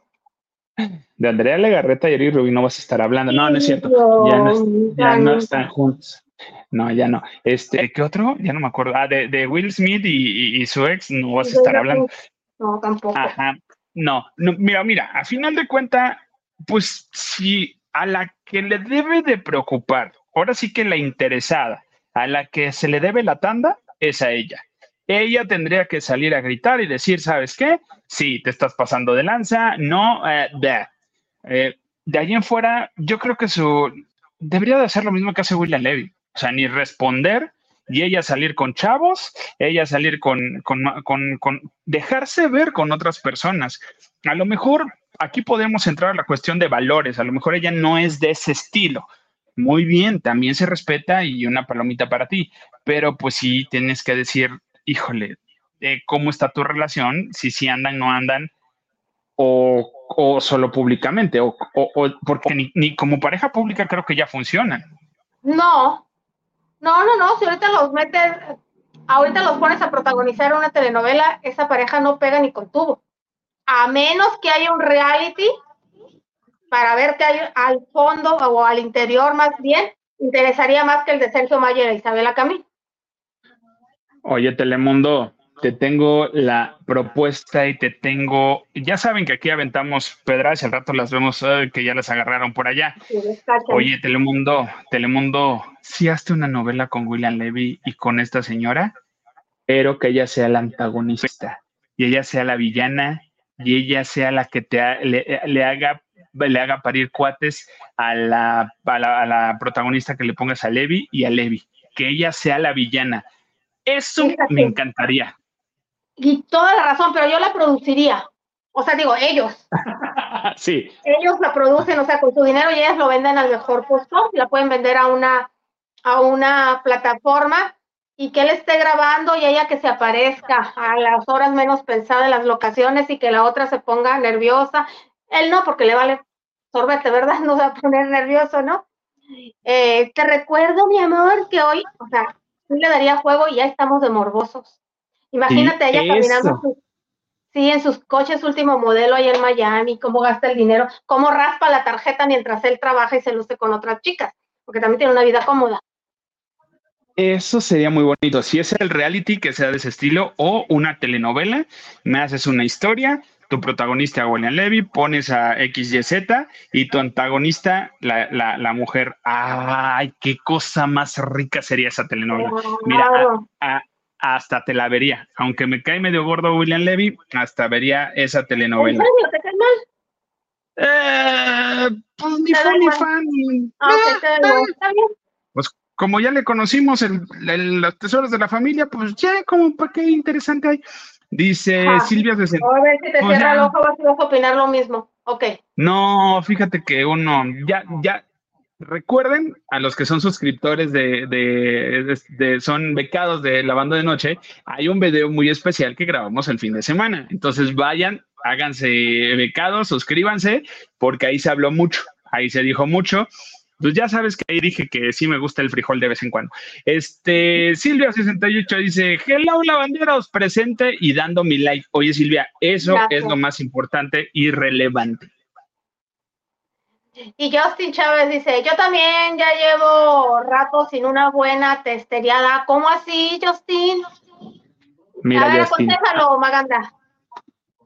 De Andrea Legarreta y Eric Rubin no vas a estar hablando. No, no es cierto. Ya no, ya no están juntos. No, ya no. Este, ¿qué otro? Ya no me acuerdo. Ah, de, Will Smith y, su ex no vas a estar hablando. No, tampoco. Ajá. No, no, mira, mira, a final de cuenta, pues si a la que le debe de preocupar, ahora sí que la interesada, a la que se le debe la tanda es a ella. Ella tendría que salir a gritar y decir, ¿sabes qué? Sí, te estás pasando de lanza, no, eh, de, eh, de allí en fuera, yo creo que su debería de hacer lo mismo que hace William Levy, o sea, ni responder y ella salir con chavos, ella salir con, con, con, con dejarse ver con otras personas. A lo mejor aquí podemos entrar a la cuestión de valores, a lo mejor ella no es de ese estilo, muy bien, también se respeta y una palomita para ti, pero pues sí tienes que decir, híjole, eh, ¿cómo está tu relación? Si sí andan, no andan, o, o solo públicamente, o, o, porque ni, ni, como pareja pública creo que ya funcionan. No, no, no, no, si ahorita los metes, ahorita los pones a protagonizar una telenovela, esa pareja no pega ni con tubo, a menos que haya un reality para ver qué hay al fondo o al interior más bien, interesaría más que el de Sergio Mayer e Isabela Camil. Oye, Telemundo, te tengo la propuesta y te tengo, ya saben que aquí aventamos pedras y al rato las vemos que ya las agarraron por allá. Oye, Telemundo, Telemundo, si hazte una novela con William Levy y con esta señora, pero que ella sea la antagonista y ella sea la villana y ella sea la que te le, le haga le haga parir cuates a la, a la, protagonista que le pongas a Levi y a Levi, que ella sea la villana. Eso me encantaría. Y toda la razón, pero yo la produciría. O sea, digo, ellos. sí. Ellos la producen, o sea, con su dinero y ellas lo venden al mejor costo, la pueden vender a una, a una plataforma y que él esté grabando y ella que se aparezca a las horas menos pensadas en las locaciones y que la otra se ponga nerviosa él no, porque le vale sorbete, ¿verdad? No se va a poner nervioso, ¿no? Eh, te recuerdo, mi amor, que hoy, o sea, sí le daría juego y ya estamos de morbosos. Imagínate ella caminando sí, en sus coches último modelo ahí en Miami, cómo gasta el dinero, cómo raspa la tarjeta mientras él trabaja y se luce con otras chicas, porque también tiene una vida cómoda. Eso sería muy bonito. Si es el reality que sea de ese estilo o una telenovela, me haces una historia, tu protagonista William Levy, pones a XYZ y tu antagonista, la, la, mujer. ¡Ay, qué cosa más rica sería esa telenovela! Mira, hasta te la vería. Aunque me cae medio gordo William Levy, hasta vería esa telenovela. ¿En ¿Te cae mal? Eh, pues ni fan ni fan. Pues como ya le conocimos el, los tesoros de la familia, pues ya como para qué interesante hay. Dice Silvia de A ver si te cierra el ojo, vas a opinar lo mismo. Ok. No, fíjate que uno, ya, ya, recuerden a los que son suscriptores de, de, de, son becados de la banda de noche, hay un video muy especial que grabamos el fin de semana. Entonces vayan háganse becados, suscríbanse, porque ahí se habló mucho, ahí se dijo mucho. Pues ya sabes que ahí dije que sí me gusta el frijol de vez en cuando. Este, Silvia68 dice, hello lavanderos, presente y dando mi like. Oye Silvia, eso es lo más importante y relevante. Y Justin Chávez dice, yo también ya llevo rato sin una buena testeriada. ¿Cómo así, Justin? Mira, A ver, Maganda.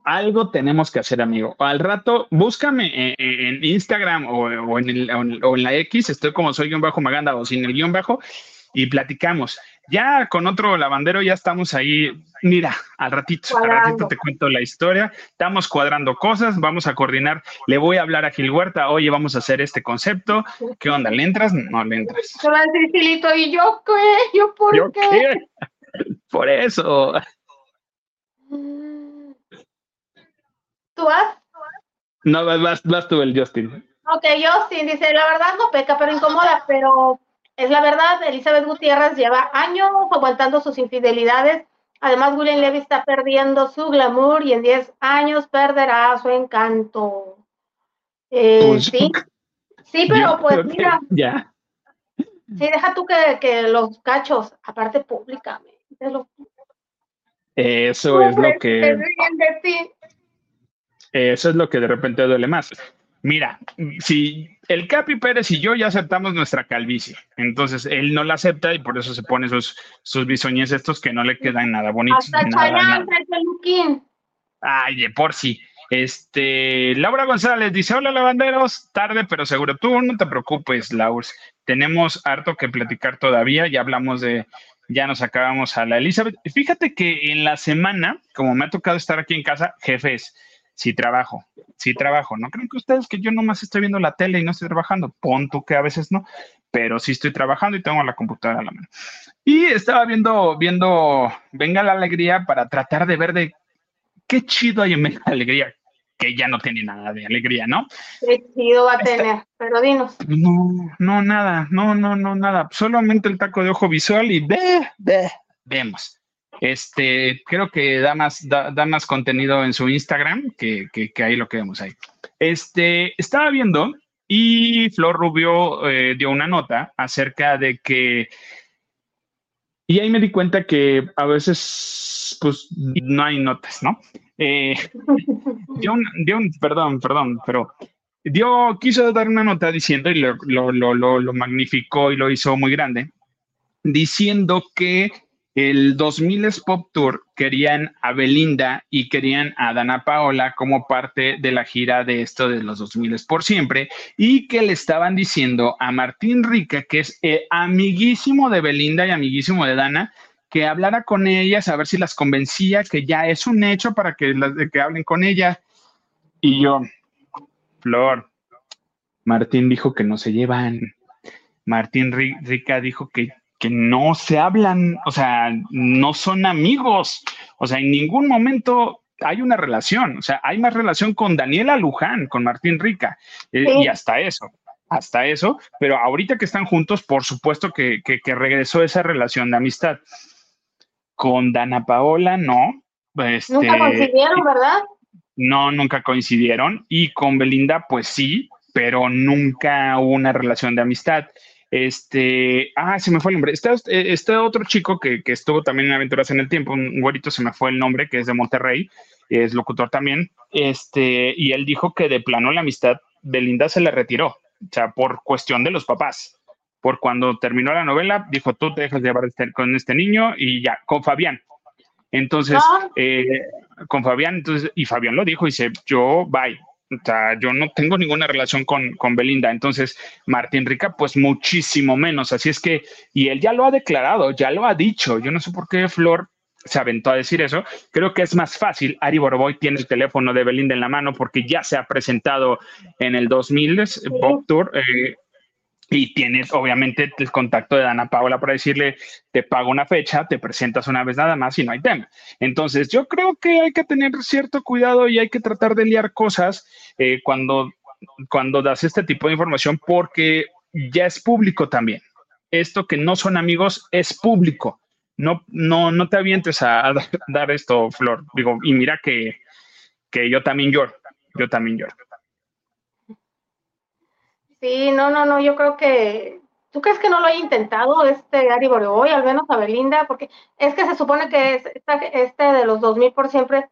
Algo tenemos que hacer, amigo. Al rato, búscame en, Instagram o, en o, en la X, estoy como soy guion bajo Maganda o sin el guion bajo, y platicamos. Ya con otro lavandero ya estamos ahí. Mira, al ratito, al ratito te cuento la historia. Estamos cuadrando cosas, vamos a coordinar. Le voy a hablar a Gil Huerta. Oye, vamos a hacer este concepto. ¿Qué onda? ¿Le entras? No le entras. Gilito, ¿y yo qué? ¿Yo por ¿Yo qué? Por eso. ¿Tú vas? No, vas, vas tú el Justin. Ok, Justin dice, la verdad no peca, pero incomoda, pero es la verdad, Elizabeth Gutiérrez lleva años aguantando sus infidelidades. Además, William Levy está perdiendo su glamour y en 10 años perderá su encanto. Eh, pues, sí, sí, pero pues mira. Ya. Sí, deja tú que, que los cachos, aparte públicamente. Eso es lo que. Eso es lo que de repente duele más. Mira, si el Capi Pérez y yo ya aceptamos nuestra calvicie, entonces él no la acepta y por eso se pone sus, sus bisoñes estos que no le quedan nada bonitos. Hasta nada, Ay, de por sí. Este, Laura González dice, hola lavanderos, tarde pero seguro. Tú no te preocupes, Laura. Tenemos harto que platicar todavía, ya hablamos de, ya nos acabamos a la Elizabeth. Fíjate que en la semana, como me ha tocado estar aquí en casa, jefes, sí trabajo, sí trabajo. No creen que ustedes que yo nomás estoy viendo la tele y no estoy trabajando. Punto que a veces no, pero sí estoy trabajando y tengo la computadora a la mano. Y estaba viendo, viendo Venga la Alegría para tratar de ver de qué chido hay en Venga la Alegría, que ya no tiene nada de alegría, ¿no? Qué chido va a tener, pero dinos. No, no, nada, no, no, no, nada. Solamente el taco de ojo visual y ve, ve, vemos. Este, creo que da más, da, más contenido en su Instagram que, que, ahí lo que vemos ahí. Este, estaba viendo y Flor Rubio eh, dio una nota acerca de que, y ahí me di cuenta que a veces, pues, no hay notas, ¿no? Eh, dio, un, dio un, perdón, perdón, pero dio, quiso dar una nota diciendo, y lo, lo, lo, lo magnificó y lo hizo muy grande, diciendo que el 2000 Pop Tour querían a Belinda y querían a Dana Paola como parte de la gira de esto de los 2000 por siempre y que le estaban diciendo a Martín Rica, que es amiguísimo de Belinda y amiguísimo de Dana, que hablara con ellas a ver si las convencía, que ya es un hecho para que, que hablen con ella. Y yo, Flor, Martín dijo que no se llevan. Martín Rica dijo que que no se hablan, o sea, no son amigos, o sea, en ningún momento hay una relación, o sea, hay más relación con Daniela Luján, con Martín Rica, eh, y hasta eso, hasta eso, pero ahorita que están juntos, por supuesto que, regresó esa relación de amistad. Con Dana Paola, no. Este, nunca coincidieron, ¿verdad? No, nunca coincidieron. Y con Belinda, pues sí, pero nunca hubo una relación de amistad. Este, ah, se me fue el nombre. Este, este otro chico que, estuvo también en Aventuras en el Tiempo, un güerito, se me fue el nombre, que es de Monterrey, es locutor también. Este, y él dijo que de plano la amistad Belinda se le retiró, o sea, por cuestión de los papás. Por cuando terminó la novela, dijo, tú te dejas llevar este, con este niño y ya, con Fabián. Entonces, ah. eh, con Fabián, entonces, y Fabián lo dijo, dice, yo, bye, o sea, yo no tengo ninguna relación con, con, Belinda. Entonces, Martín Rica, pues muchísimo menos. Así es que, y él ya lo ha declarado, ya lo ha dicho. Yo no sé por qué Flor se aventó a decir eso. Creo que es más fácil. Ari Boroboy tiene el teléfono de Belinda en la mano porque ya se ha presentado en el 2000 Pop Tour. Eh, y tienes obviamente el contacto de Dana Paola para decirle, te pago una fecha, te presentas una vez nada más y no hay tema. Entonces, yo creo que hay que tener cierto cuidado y hay que tratar de liar cosas eh, cuando, cuando das este tipo de información porque ya es público también. Esto que no son amigos es público. No, no, no te avientes a, dar esto, Flor. Digo, y mira que, que yo también lloro, yo también lloro. Sí, no, no, no, yo creo que, ¿tú crees que no lo haya intentado este Ari Boroboy, al menos a Belinda? Porque es que se supone que este de los 2000 por siempre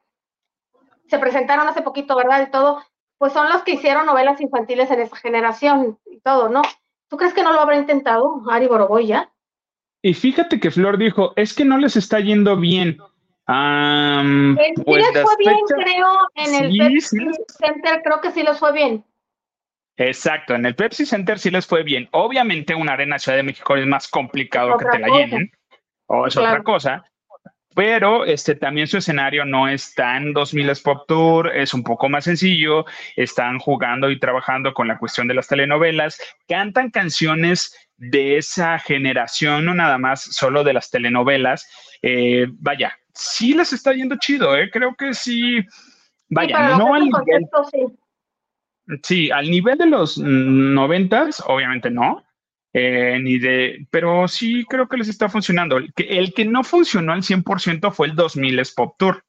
se presentaron hace poquito, ¿verdad? Y todo, pues son los que hicieron novelas infantiles en esa generación y todo, ¿no? ¿Tú crees que no lo habrá intentado Ari Boroboy ya? Y fíjate que Flor dijo, es que no les está yendo bien. sí pues les fue bien, creo, en el Pepsi Center, creo que sí les fue bien. Exacto, en el Pepsi Center sí les fue bien. Obviamente una arena Ciudad de México es más complicado que te la llenen, o es otra cosa, pero este también su escenario no es tan 2000 Pop Tour, es un poco más sencillo, están jugando y trabajando con la cuestión de las telenovelas, cantan canciones de esa generación, no nada más solo de las telenovelas. Eh, vaya, sí les está yendo chido, ¿eh? creo que sí. Vaya, no al nivel. Sí. Al nivel de los noventas, obviamente no. Eh, ni de, pero sí creo que les está funcionando. El que, el que no funcionó al 100% fue el 2000 Pop Tour.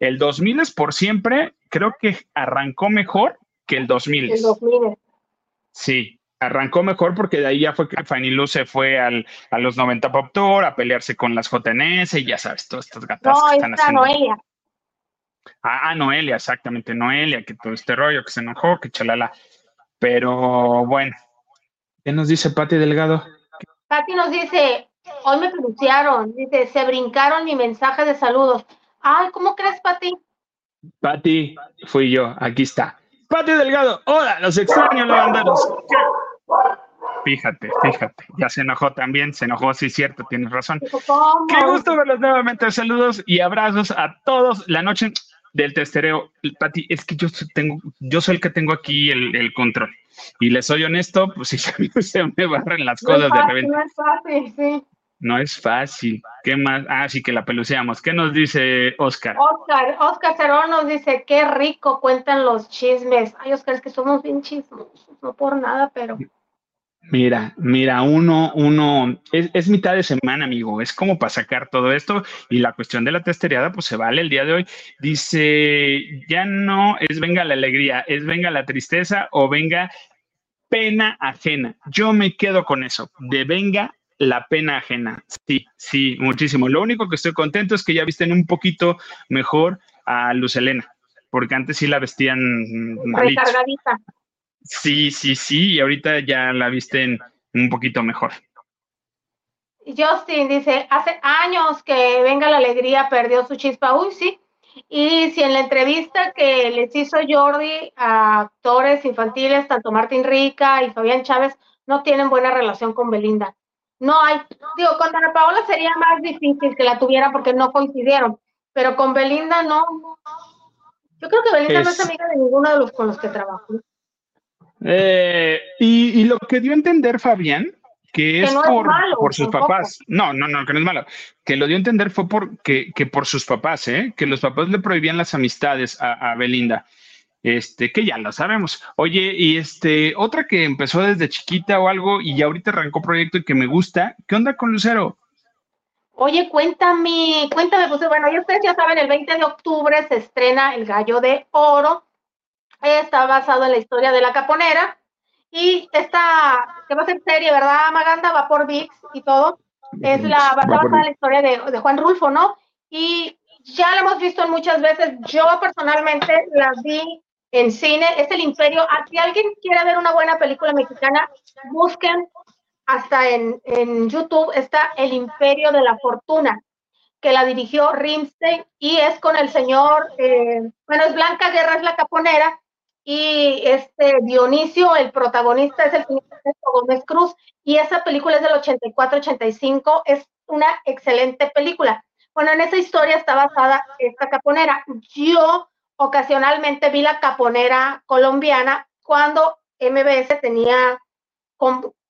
El 2000 es por siempre, creo que arrancó mejor que el 2000. El 2000. Sí, arrancó mejor porque de ahí ya fue que Fanny Lu se fue al, a los 90 Pop Tour a pelearse con las JNS y ya sabes, todas estas gatas que están haciendo. Noelia. Ah, ah, Noelia, exactamente, Noelia, que todo este rollo, que se enojó, que chalala. Pero bueno, ¿qué nos dice Pati Delgado? Pati nos dice, hoy me pronunciaron, dice, se brincaron mi mensaje de saludos. Ay, ¿cómo crees, Pati? Pati, fui yo, aquí está. Pati Delgado, hola, los extraño, levantaros. Fíjate, fíjate, ya se enojó también, se enojó, sí, cierto, tienes razón. Qué gusto verlos nuevamente. Saludos y abrazos a todos. La noche del testereo, Pati, es que yo tengo, yo soy el que tengo aquí el, control. Y les soy honesto, pues si se me barren las cosas de repente. No es fácil, sí. No es fácil. ¿Qué más? Ah, sí que la peluceamos. ¿Qué nos dice Oscar? Oscar, Oscar Cerón nos dice, qué rico cuentan los chismes. Ay, Oscar, es que somos bien chismosos, no por nada, pero... Mira, mira, uno, uno, es, mitad de semana, amigo, es como para sacar todo esto y la cuestión de la testereada, pues se vale el día de hoy. Dice, ya no es venga la alegría, es venga la tristeza o venga pena ajena. Yo me quedo con eso, de venga la pena ajena. Sí, sí, muchísimo. Lo único que estoy contento es que ya visten un poquito mejor a Luz Elena, porque antes sí la vestían Recargadita. Sí, sí, sí, y ahorita ya la visten un poquito mejor. Justin dice, hace años que Venga la Alegría perdió su chispa. Uy, sí. Y si en la entrevista que les hizo Jordi a actores infantiles, tanto Martín Rica y Fabián Chávez, no tienen buena relación con Belinda. No hay, digo, con Ana Paola sería más difícil que la tuviera porque no coincidieron, pero con Belinda no. Yo creo que Belinda no es amiga de ninguno de los con los que trabajo. Eh, y, lo que dio a entender Fabián, que es, por, sus papás. No, no, no, que no es malo. Que lo dio a entender fue por, que, por sus papás, ¿eh? que los papás le prohibían las amistades a Belinda este, que ya lo sabemos. Oye, y este, otra que empezó desde chiquita o algo y ya ahorita arrancó proyecto y que me gusta, ¿qué onda con Lucero? Oye, cuéntame, cuéntame, pues bueno, ya ustedes ya saben, el 20 de octubre se estrena El Gallo de Oro. Está basado en la historia de la caponera. Y esta, que va a ser serie, ¿verdad, Maganda? Va por VIX y todo. Es la, basada en la historia de, de Juan Rulfo, ¿no? Y ya la hemos visto muchas veces. Yo personalmente la vi en cine, es el imperio. Ah, si alguien quiere ver una buena película mexicana, busquen hasta en, YouTube, está El Imperio de la Fortuna, que la dirigió Rimstein y es con el señor, eh, bueno, es Blanca Guerra, es la caponera, y este Dionisio, el protagonista, es el señor Gómez Cruz, y esa película es del 84-85, es una excelente película. Bueno, en esa historia está basada esta caponera. Yo ocasionalmente vi la caponera colombiana cuando MBS tenía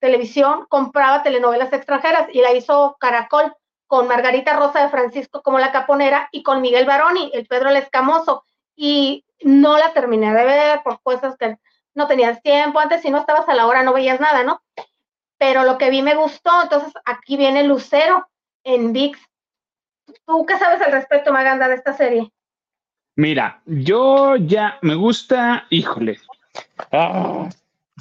televisión, compraba telenovelas extranjeras y la hizo Caracol con Margarita Rosa de Francisco como la caponera y con Miguel Baroni, el Pedro el Escamoso. Y no la terminé de ver por cosas que no tenías tiempo. Antes, si no estabas a la hora, no veías nada, ¿no? Pero lo que vi me gustó. Entonces, aquí viene Lucero en VIX. ¿Tú qué sabes al respecto, Maganda, de esta serie? Mira, yo ya me gusta, híjole.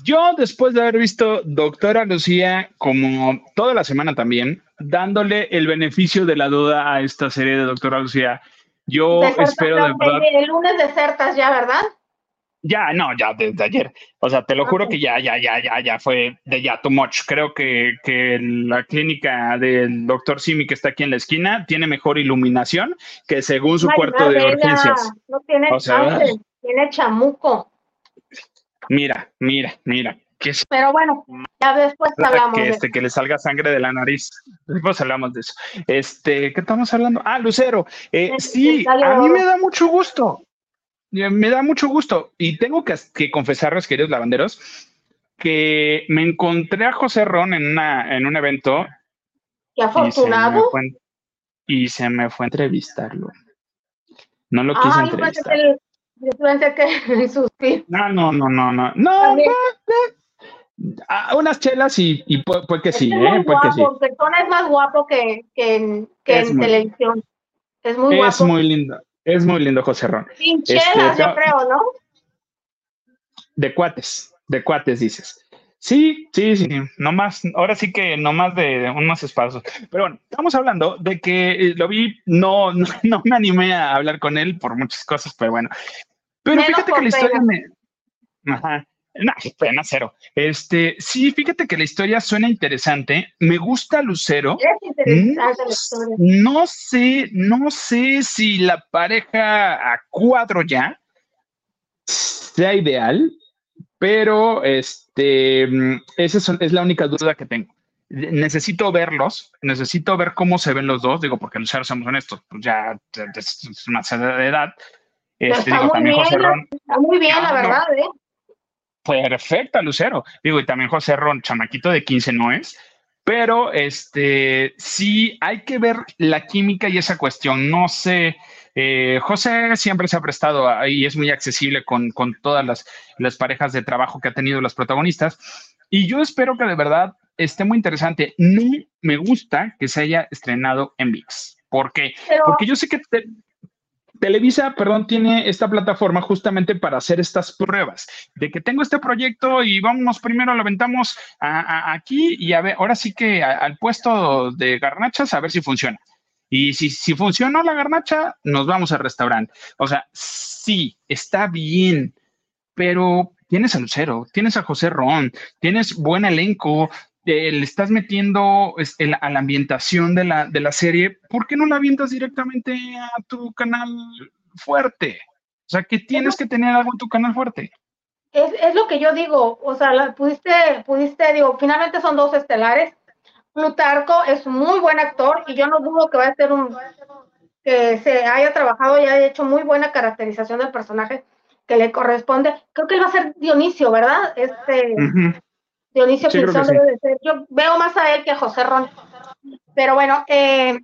Yo después de haber visto Doctora Lucía como toda la semana también, dándole el beneficio de la duda a esta serie de Doctora Lucía, yo espero de verdad. El lunes desertas ya, ¿verdad? Ya, no, ya desde ayer. O sea, te lo juro que ya, ya, ya, ya, ya fue de ya too much. Creo que, que la clínica del doctor Simi que está aquí en la esquina tiene mejor iluminación que según su cuarto de urgencias. No tiene o tiene chamuco. Mira, mira, mira. Pero bueno, ya después hablamos. Que, este, que le salga sangre de la nariz. Después hablamos de eso. Este, ¿qué estamos hablando? Ah, Lucero. Eh, sí, a mí me da mucho gusto. Me da mucho gusto. Y tengo que, que confesarles, queridos lavanderos, que me encontré a José Ron en, una, en un evento. Qué afortunado. Y se me fue, a entrevistarlo. No lo quise entrevistar. Yo pensé que No, no, no, no, no. No, unas chelas y, y pues, que sí, ¿eh? Pues que sí. Es más guapo que, que en, que en televisión. Es muy guapo. Es muy lindo. Es muy lindo José Ron. Sin chelas, este, yo creo, ¿no? De cuates, de cuates dices. Sí, sí, sí, no más, ahora sí que no más de unos espacios. Pero bueno, estamos hablando de que eh, lo vi, no, no, me animé a hablar con él por muchas cosas, pero bueno. Pero fíjate que la historia me. Ajá. No, pena cero. Este, sí, fíjate que la historia suena interesante. Me gusta Lucero. no, sé, no sé si la pareja a cuatro ya sea ideal, pero este, esa es, la única duda que tengo. Necesito verlos, necesito ver cómo se ven los dos, digo, porque Lucero, somos honestos, pues ya es de edad. Este, digo, también José Ron. Está muy bien, la verdad, ¿eh? Perfecta, Lucero. Digo, y también José Ron, chamaquito de 15 no es, pero este sí hay que ver la química y esa cuestión. No sé, eh, José siempre se ha prestado y es muy accesible con, con todas las, las, parejas de trabajo que ha tenido las protagonistas. Y yo espero que de verdad esté muy interesante. No me gusta que se haya estrenado en VIX. ¿Por qué? Porque yo sé que Televisa, perdón, tiene esta plataforma justamente para hacer estas pruebas de que tengo este proyecto y vamos primero lo aventamos aquí y a ver, ahora sí que al puesto de garnachas a ver si funciona. Y si, si funcionó la garnacha, nos vamos al restaurante. O sea, sí, está bien, pero tienes a Lucero, tienes a José Ron, tienes buen elenco, le estás metiendo a la ambientación de la, de la serie, ¿por qué no la avientas directamente a tu canal fuerte? O sea, que tienes que tener algo en tu canal fuerte. Es, es lo que yo digo, o sea, pudiste, pudiste, digo, finalmente son dos estelares. Plutarco es muy buen actor y yo no dudo que va a ser un, que se haya trabajado y haya hecho muy buena caracterización del personaje que le corresponde. Creo que él va a ser Dionisio, ¿verdad? Este, Dionisio Pinzón debe de ser. Yo veo más a él que a José Ron. Pero bueno, eh,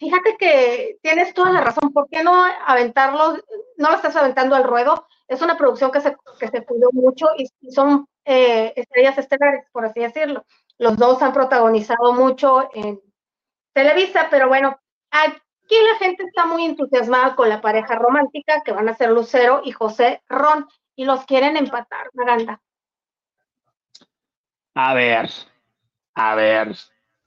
fíjate que tienes toda la razón. ¿Por qué no aventarlo? No lo estás aventando al ruedo. Es una producción que se, que se cuidó mucho y, son eh, estrellas estelares, por así decirlo. Los dos han protagonizado mucho en Televisa, pero bueno, aquí la gente está muy entusiasmada con la pareja romántica que van a ser Lucero y José Ron y los quieren empatar, Maganda. A ver, a ver,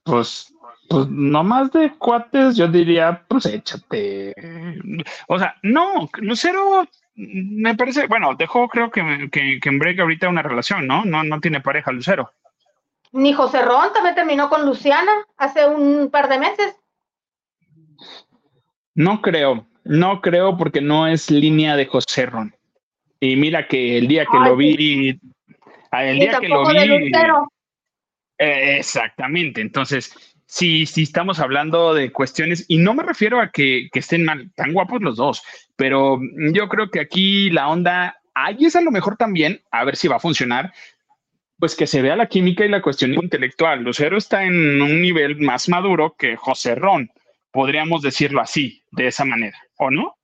pues, pues no más de cuates, yo diría, pues échate. O sea, no, Lucero me parece, bueno, dejó creo que, que, que en break ahorita una relación, ¿no? ¿no? No tiene pareja Lucero. Ni José Ron también terminó con Luciana hace un par de meses. No creo, no creo porque no es línea de José Ron. Y mira que el día que lo vi, el día que lo vi. Eh, exactamente. Entonces, sí, sí estamos hablando de cuestiones, y no me refiero a que, estén mal, tan guapos los dos, pero yo creo que aquí la onda, ahí es a lo mejor también, a ver si va a funcionar, pues que se vea la química y la cuestión intelectual. Lucero está en un nivel más maduro que José Ron, podríamos decirlo así, de esa manera, ¿o no?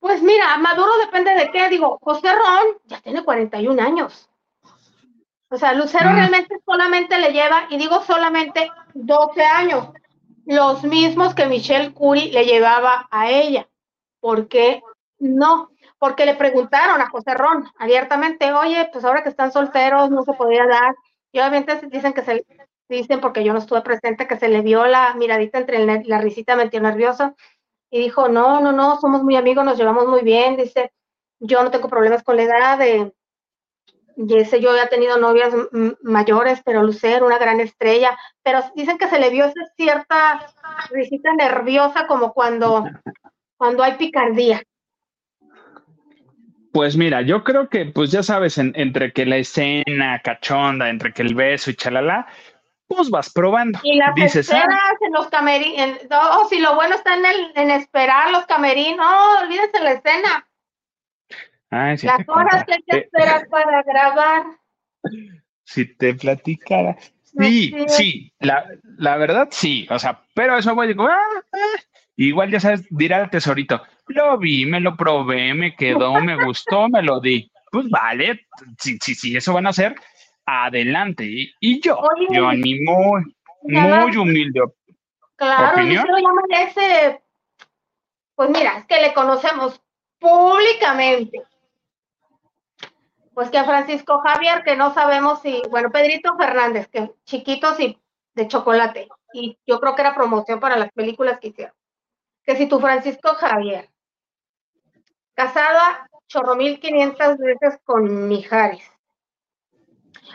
Pues mira, maduro depende de qué. Digo, José Ron ya tiene 41 años. O sea, Lucero mm. realmente solamente le lleva, y digo solamente 12 años, los mismos que Michelle Curie le llevaba a ella. ¿Por qué no? Porque le preguntaron a José Ron abiertamente, oye, pues ahora que están solteros no se podía dar. Y obviamente dicen que se dicen, porque yo no estuve presente, que se le vio la miradita entre la risita metió nerviosa y dijo, no, no, no, somos muy amigos, nos llevamos muy bien, dice, yo no tengo problemas con la edad, de, dice, yo he tenido novias mayores, pero Lucero, una gran estrella, pero dicen que se le vio esa cierta risita nerviosa como cuando, cuando hay picardía. Pues mira, yo creo que, pues ya sabes, entre que la escena cachonda, entre que el beso y chalala, pues vas probando. Y las Dices, ah, esperas en los camerinos, oh, si lo bueno está en, el, en esperar los camerinos, no, olvídense la escena. Las horas que te esperas para grabar. Si te platicara. Sí, sí, la, la, verdad sí, o sea, pero eso voy a decir, ah, ah, igual ya sabes, dirá el tesorito, lo vi, me lo probé, me quedó, me gustó, me lo di. Pues vale, sí, sí, sí, eso van a hacer, adelante. Y, yo, yo ni muy, muy humilde. Claro, opinión. ya merece, pues mira, es que le conocemos públicamente. Pues que a Francisco Javier, que no sabemos si, bueno, Pedrito Fernández, que chiquitos y de chocolate. Y yo creo que era promoción para las películas que hicieron. Que si tu Francisco Javier, casada chorro mil quinientas veces con Mijares,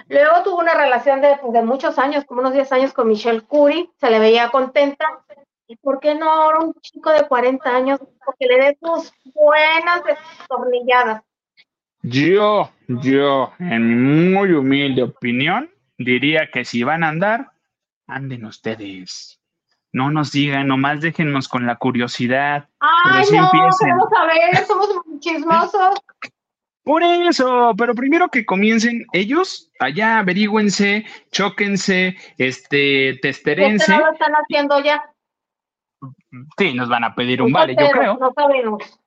Luego tuvo una relación de, pues, de, muchos años, como unos 10 años con Michelle Curie, se le veía contenta. ¿Y por qué no ahora un chico de 40 años porque le dé sus buenas destornilladas? Yo, yo, en mi muy humilde opinión, diría que si van a andar, anden ustedes. No nos digan, nomás déjennos con la curiosidad. Ay, no, queremos saber, somos muy chismosos. Por eso, pero primero que comiencen ellos, allá averigüense, choquense, este, testerense. ¿Qué lo están haciendo ya? Sí, nos van a pedir un vale, yo creo. No sabemos.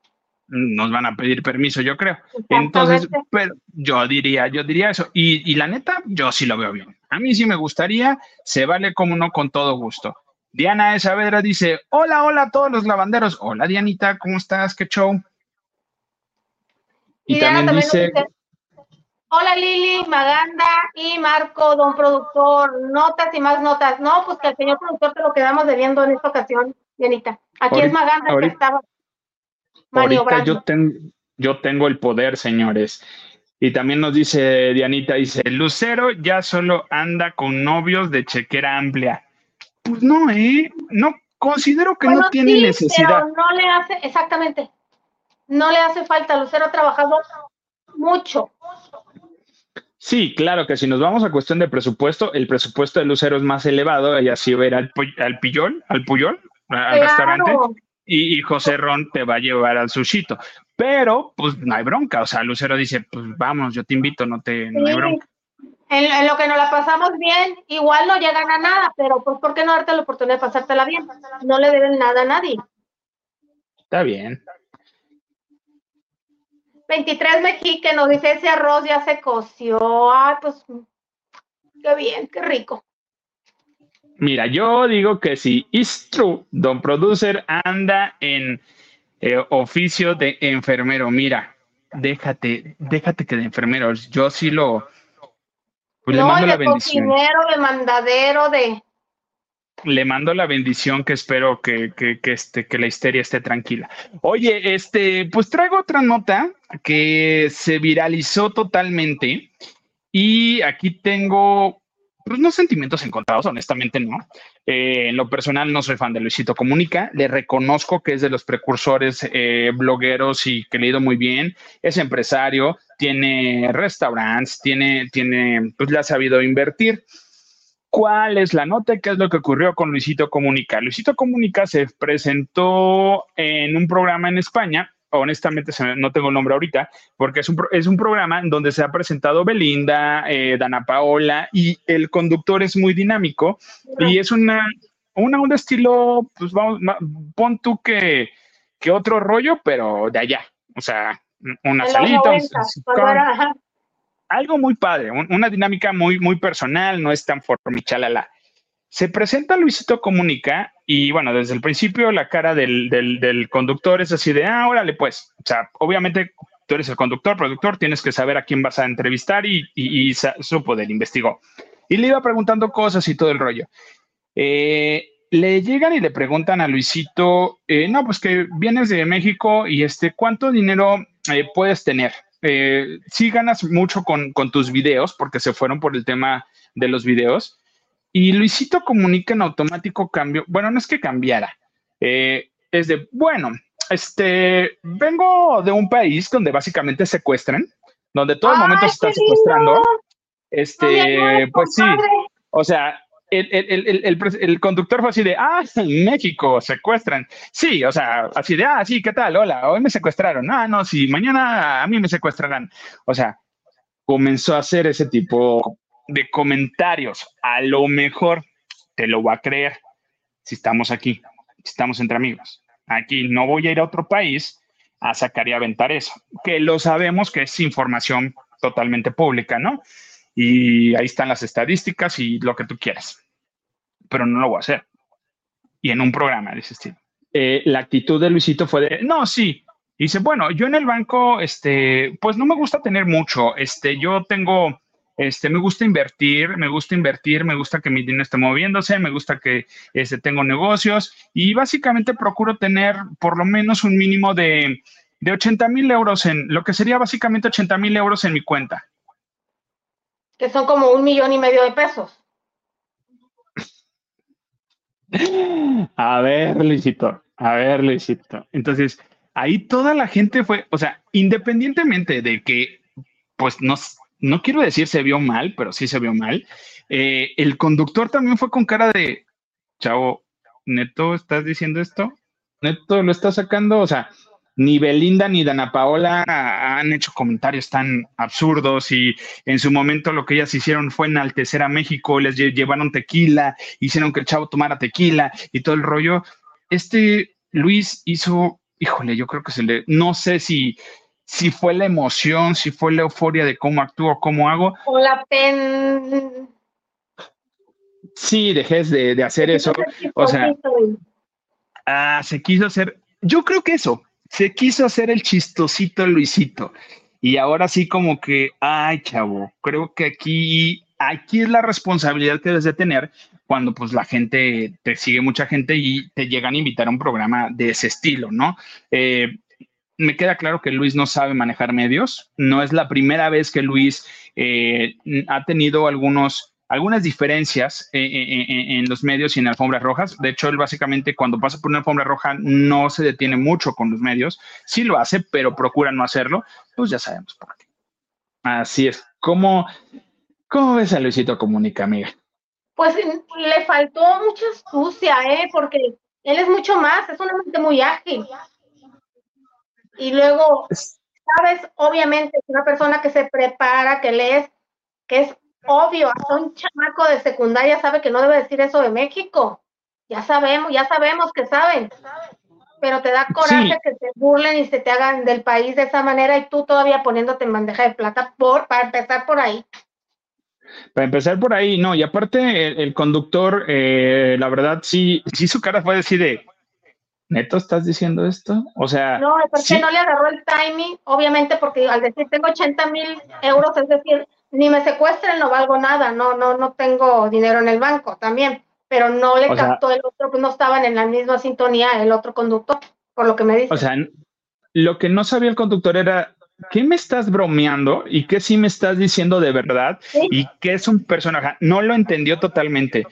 Nos van a pedir permiso, yo creo. Entonces, pero yo diría, yo diría eso. Y, y la neta, yo sí lo veo bien. A mí sí me gustaría, se vale como no con todo gusto. Diana Saavedra dice, hola, hola a todos los lavanderos. Hola, Dianita, ¿cómo estás? ¿Qué show? Y, también, dice, Hola Lili, Maganda y Marco, don productor, notas y más notas. No, pues que al señor productor te lo quedamos debiendo en esta ocasión, Dianita. Aquí es Maganda que estaba maniobrando. Yo, yo tengo el poder, señores. Y también nos dice Dianita, dice, Lucero ya solo anda con novios de chequera amplia. Pues no, ¿eh? No, considero que no tiene necesidad. Pero no le hace, exactamente, no le hace falta. Lucero ha trabajado mucho. Sí, claro que si nos vamos a cuestión de presupuesto, el presupuesto de Lucero es más elevado, ella sí va a ir al, al Pillol, al Puyol, al restaurante, y, José Ron te va a llevar al sushito. Pero, pues no hay bronca, o sea, Lucero dice, pues vamos, yo te invito, no te, no hay bronca. En, en, lo que nos la pasamos bien, igual no llegan a nada, pero pues ¿por qué no darte la oportunidad de pasártela bien? No le deben nada a nadie. Está bien. 23 Mejique nos dice ese arroz ya se coció. Ay, pues qué bien, qué rico. Mira, yo digo que si is true, Don Producer anda en eh, oficio de enfermero. Mira, déjate, déjate que de enfermero. Yo sí lo. Pues, no, le mando de la bendición. de mandadero, de le mando la bendición que espero que, que, este, que la histeria esté tranquila. Oye, este, pues traigo otra nota que se viralizó totalmente y aquí tengo, pues no sentimientos encontrados, honestamente no. Eh, en lo personal no soy fan de Luisito Comunica, le reconozco que es de los precursores eh, blogueros y que le muy bien, es empresario, tiene restaurantes, tiene, tiene, pues le ha sabido invertir cuál es la nota, qué es lo que ocurrió con Luisito Comunica. Luisito Comunica se presentó en un programa en España, honestamente no tengo el nombre ahorita, porque es un, es un programa en donde se ha presentado Belinda, eh, Dana Paola, y el conductor es muy dinámico y es una, una, un estilo, pues vamos, pon tú que, que otro rollo, pero de allá, o sea, una salita, algo muy padre, una dinámica muy, muy personal, no es tan formichalala. Se presenta Luisito Comunica y bueno, desde el principio la cara del, del, conductor es así de, ah, órale pues, o sea, obviamente tú eres el conductor, productor, tienes que saber a quién vas a entrevistar y, y, supo del investigó. Y le iba preguntando cosas y todo el rollo. Eh, le llegan y le preguntan a Luisito, eh, no, pues que vienes de México y este, ¿cuánto dinero eh, puedes tener? Eh, sí ganas mucho con, con, tus videos, porque se fueron por el tema de los videos. Y Luisito comunica en automático cambio, bueno, no es que cambiara, es de, bueno, este, vengo de un país donde básicamente secuestran, donde todo el momento se está secuestrando. Este, pues sí, o sea, el, conductor fue así de, ah, en México secuestran. Sí, o sea, así de, ah, sí, ¿qué tal? Hola, hoy me secuestraron. Ah, no, sí, mañana a mí me secuestrarán. O sea, comenzó a hacer ese tipo de comentarios. A lo mejor te lo va a creer si estamos aquí, si estamos entre amigos. Aquí no voy a ir a otro país a sacar y aventar eso, que lo sabemos que es información totalmente pública, ¿no? Y ahí están las estadísticas y lo que tú quieras. Pero no lo voy a hacer. Y en un programa de ese estilo. Eh, la actitud de Luisito fue de, no, sí. dice, bueno, yo en el banco, este, pues no me gusta tener mucho. Este, yo tengo, este, me gusta invertir, me gusta invertir, me gusta que mi dinero esté moviéndose, me gusta que este, tengo negocios y básicamente procuro tener por lo menos un mínimo de, de 80 mil euros en, lo que sería básicamente 80 mil euros en mi cuenta que son como un millón y medio de pesos. A ver, Luisito, a ver, Luisito. Entonces, ahí toda la gente fue, o sea, independientemente de que, pues no, no quiero decir se vio mal, pero sí se vio mal, eh, el conductor también fue con cara de, chavo, neto, ¿estás diciendo esto? Neto, lo estás sacando, o sea, ni Belinda ni Dana Paola han hecho comentarios tan absurdos y en su momento lo que ellas hicieron fue enaltecer a México, les llevaron tequila, hicieron que el chavo tomara tequila y todo el rollo. Este Luis hizo, híjole, yo creo que se le, no sé si, si fue la emoción, si fue la euforia de cómo actúo, cómo hago. O la pen. Sí, dejes de, de hacer eso. O sea, ah, se quiso hacer, yo creo que eso, se quiso hacer el chistosito Luisito. Y ahora sí como que, ay, chavo, creo que aquí, aquí es la responsabilidad que debes de tener cuando pues la gente, te sigue mucha gente y te llegan a invitar a un programa de ese estilo, ¿no? Eh, me queda claro que Luis no sabe manejar medios. No es la primera vez que Luis eh, ha tenido algunos algunas diferencias en, los medios y en alfombras rojas. De hecho, él básicamente cuando pasa por una alfombra roja no se detiene mucho con los medios. Sí lo hace, pero procura no hacerlo. Pues ya sabemos por qué. Así es. ¿Cómo, cómo ves a Luisito Comunica, amiga? Pues le faltó mucha astucia, ¿eh? Porque él es mucho más, es una mente muy ágil. Y luego, sabes, obviamente, es una persona que se prepara, que lees, que es Obvio, hasta un chamaco de secundaria sabe que no debe decir eso de México. Ya sabemos, ya sabemos que saben. Pero te da coraje que se burlen y se te hagan del país de esa manera y tú todavía poniéndote en bandeja de plata por, para empezar por ahí. Para empezar por ahí, no, y aparte el, conductor, eh, la verdad, sí, sí su cara fue decir de, ¿neto estás diciendo esto? O sea... No, porque no le agarró el timing, obviamente porque al decir tengo 80 mil euros, es decir, ni me secuestren, no valgo nada, no, no, no tengo dinero en el banco también, pero no le captó el otro, pues no estaban en la misma sintonía el otro conductor, por lo que me dice. O sea, lo que no sabía el conductor era ¿qué me estás bromeando y qué sí me estás diciendo de verdad y qué es un personaje? No lo entendió totalmente.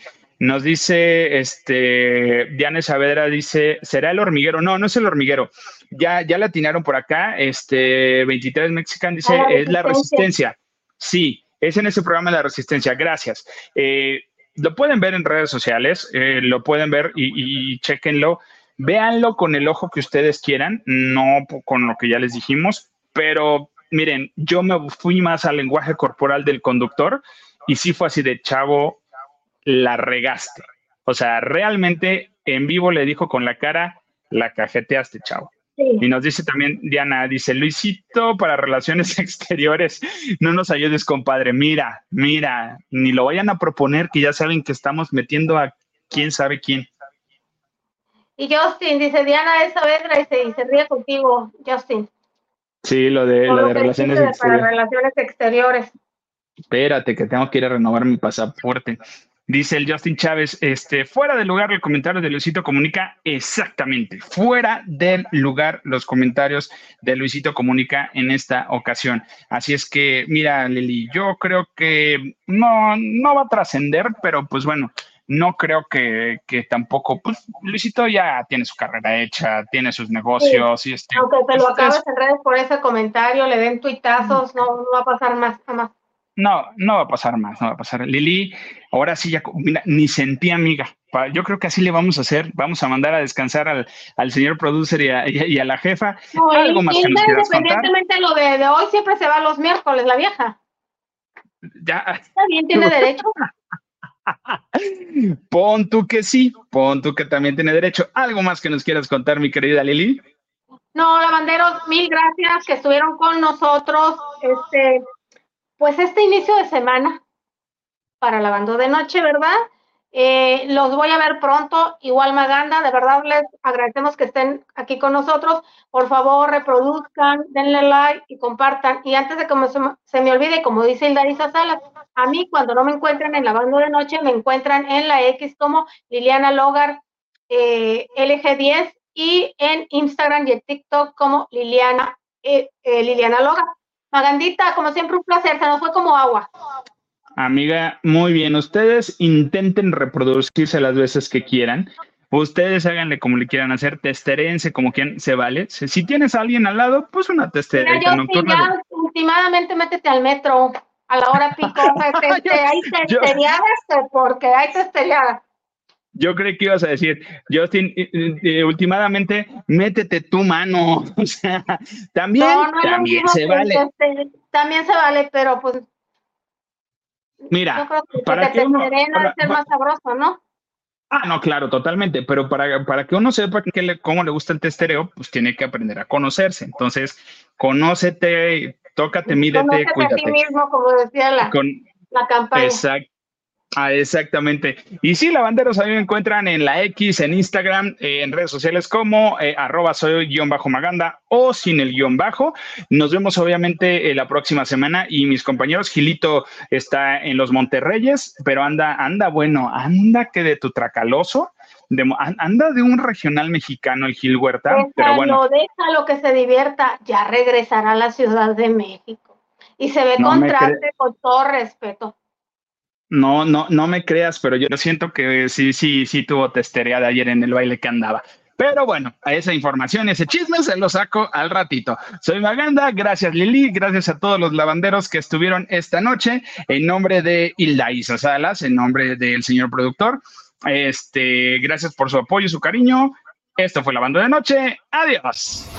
Nos dice, este, Diane Saavedra dice, ¿será el hormiguero? No, no es el hormiguero. Ya, ya la atinaron por acá. Este, 23 Mexican dice, es la resistencia. Sí, es en ese programa de la resistencia. Gracias. Eh, lo pueden ver en redes sociales, eh, lo pueden ver y, y chequenlo. Véanlo con el ojo que ustedes quieran, no con lo que ya les dijimos, pero miren, yo me fui más al lenguaje corporal del conductor y sí fue así de chavo, la regaste. O sea, realmente en vivo le dijo con la cara, la cajeteaste, chavo. Y nos dice también Diana, dice Luisito para relaciones exteriores, no nos ayudes, compadre. Mira, mira, ni lo vayan a proponer que ya saben que estamos metiendo a quién sabe quién. Y Justin dice Diana esa vez y se ríe contigo, Justin. Sí, lo de, lo de relaciones exteriores. Para relaciones exteriores. Espérate, que tengo que ir a renovar mi pasaporte. Dice el Justin Chávez, este, fuera del lugar el comentario de Luisito Comunica, exactamente, fuera del lugar los comentarios de Luisito Comunica en esta ocasión. Así es que, mira, Lili, yo creo que no, no va a trascender, pero pues bueno, no creo que, que, tampoco, pues Luisito ya tiene su carrera hecha, tiene sus negocios y este. Aunque te lo acabes en redes por ese comentario, le den tuitazos, no, no va a pasar más, jamás. No, no va a pasar más, no va a pasar. Lili, ahora sí ya, mira, ni sentí amiga. Yo creo que así le vamos a hacer. Vamos a mandar a descansar al, al señor producer y a, y a, la jefa. No, Algo más que independientemente lo de, de, hoy, siempre se va los miércoles, la vieja. Ya. Está bien, tiene derecho. pon tú que sí, pon tú que también tiene derecho. ¿Algo más que nos quieras contar, mi querida Lili? No, lavanderos, mil gracias que estuvieron con nosotros. Este, pues este inicio de semana para lavando de noche, ¿verdad? Eh, los voy a ver pronto. Igual Maganda, de verdad les agradecemos que estén aquí con nosotros. Por favor, reproduzcan, denle like y compartan. Y antes de que se, me olvide, como dice Hildarisa Salas, a mí cuando no me encuentran en lavando de noche, me encuentran en la X como Liliana Logar eh, LG10 y en Instagram y en TikTok como Liliana, eh, Liliana Logar. Magandita, como siempre, un placer, se nos fue como agua. Amiga, muy bien. Ustedes intenten reproducirse las veces que quieran. Ustedes háganle como le quieran hacer, testerense como quien se vale. Si tienes a alguien al lado, pues una testerita nocturna. ya, últimamente métete al metro a la hora pico. Este, hay testeriadas porque hay testeriadas. Yo creo que ibas a decir, Justin, últimamente métete tu mano. O sea, también, también se vale. Este, también se vale, pero pues. Mira, para que, uno, ser más sabroso, ¿no? Ah, no, claro, totalmente. Pero para, para que uno sepa que le, cómo le gusta el testereo, pues tiene que aprender a conocerse. Entonces, conócete, tócate, mídete, Conócete cuídate. a ti mismo, como decía la, la campaña. Exacto. Ah, exactamente. Y sí, lavanderos, a mí me encuentran en la X, en Instagram, en redes sociales como eh, arroba soy guion bajo maganda o sin el guion bajo. Nos vemos obviamente eh, la próxima semana y mis compañeros, Gilito está en los Monterreyes, pero anda, anda bueno, anda que de tu tracaloso. De, anda de un regional mexicano el Gil Huerta, déjalo, pero bueno. Déjalo que se divierta, ya regresará a la Ciudad de México. Y se ve no contraste con todo respeto. No, no, no me creas, pero yo siento que sí, sí, sí tuvo testería de ayer en el baile que andaba. Pero bueno, a esa información, ese chisme se lo saco al ratito. Soy Maganda, gracias Lili, gracias a todos los lavanderos que estuvieron esta noche. En nombre de Hilda Isa Salas, en nombre del señor productor, este, gracias por su apoyo y su cariño. Esto fue Lavando de Noche. Adiós.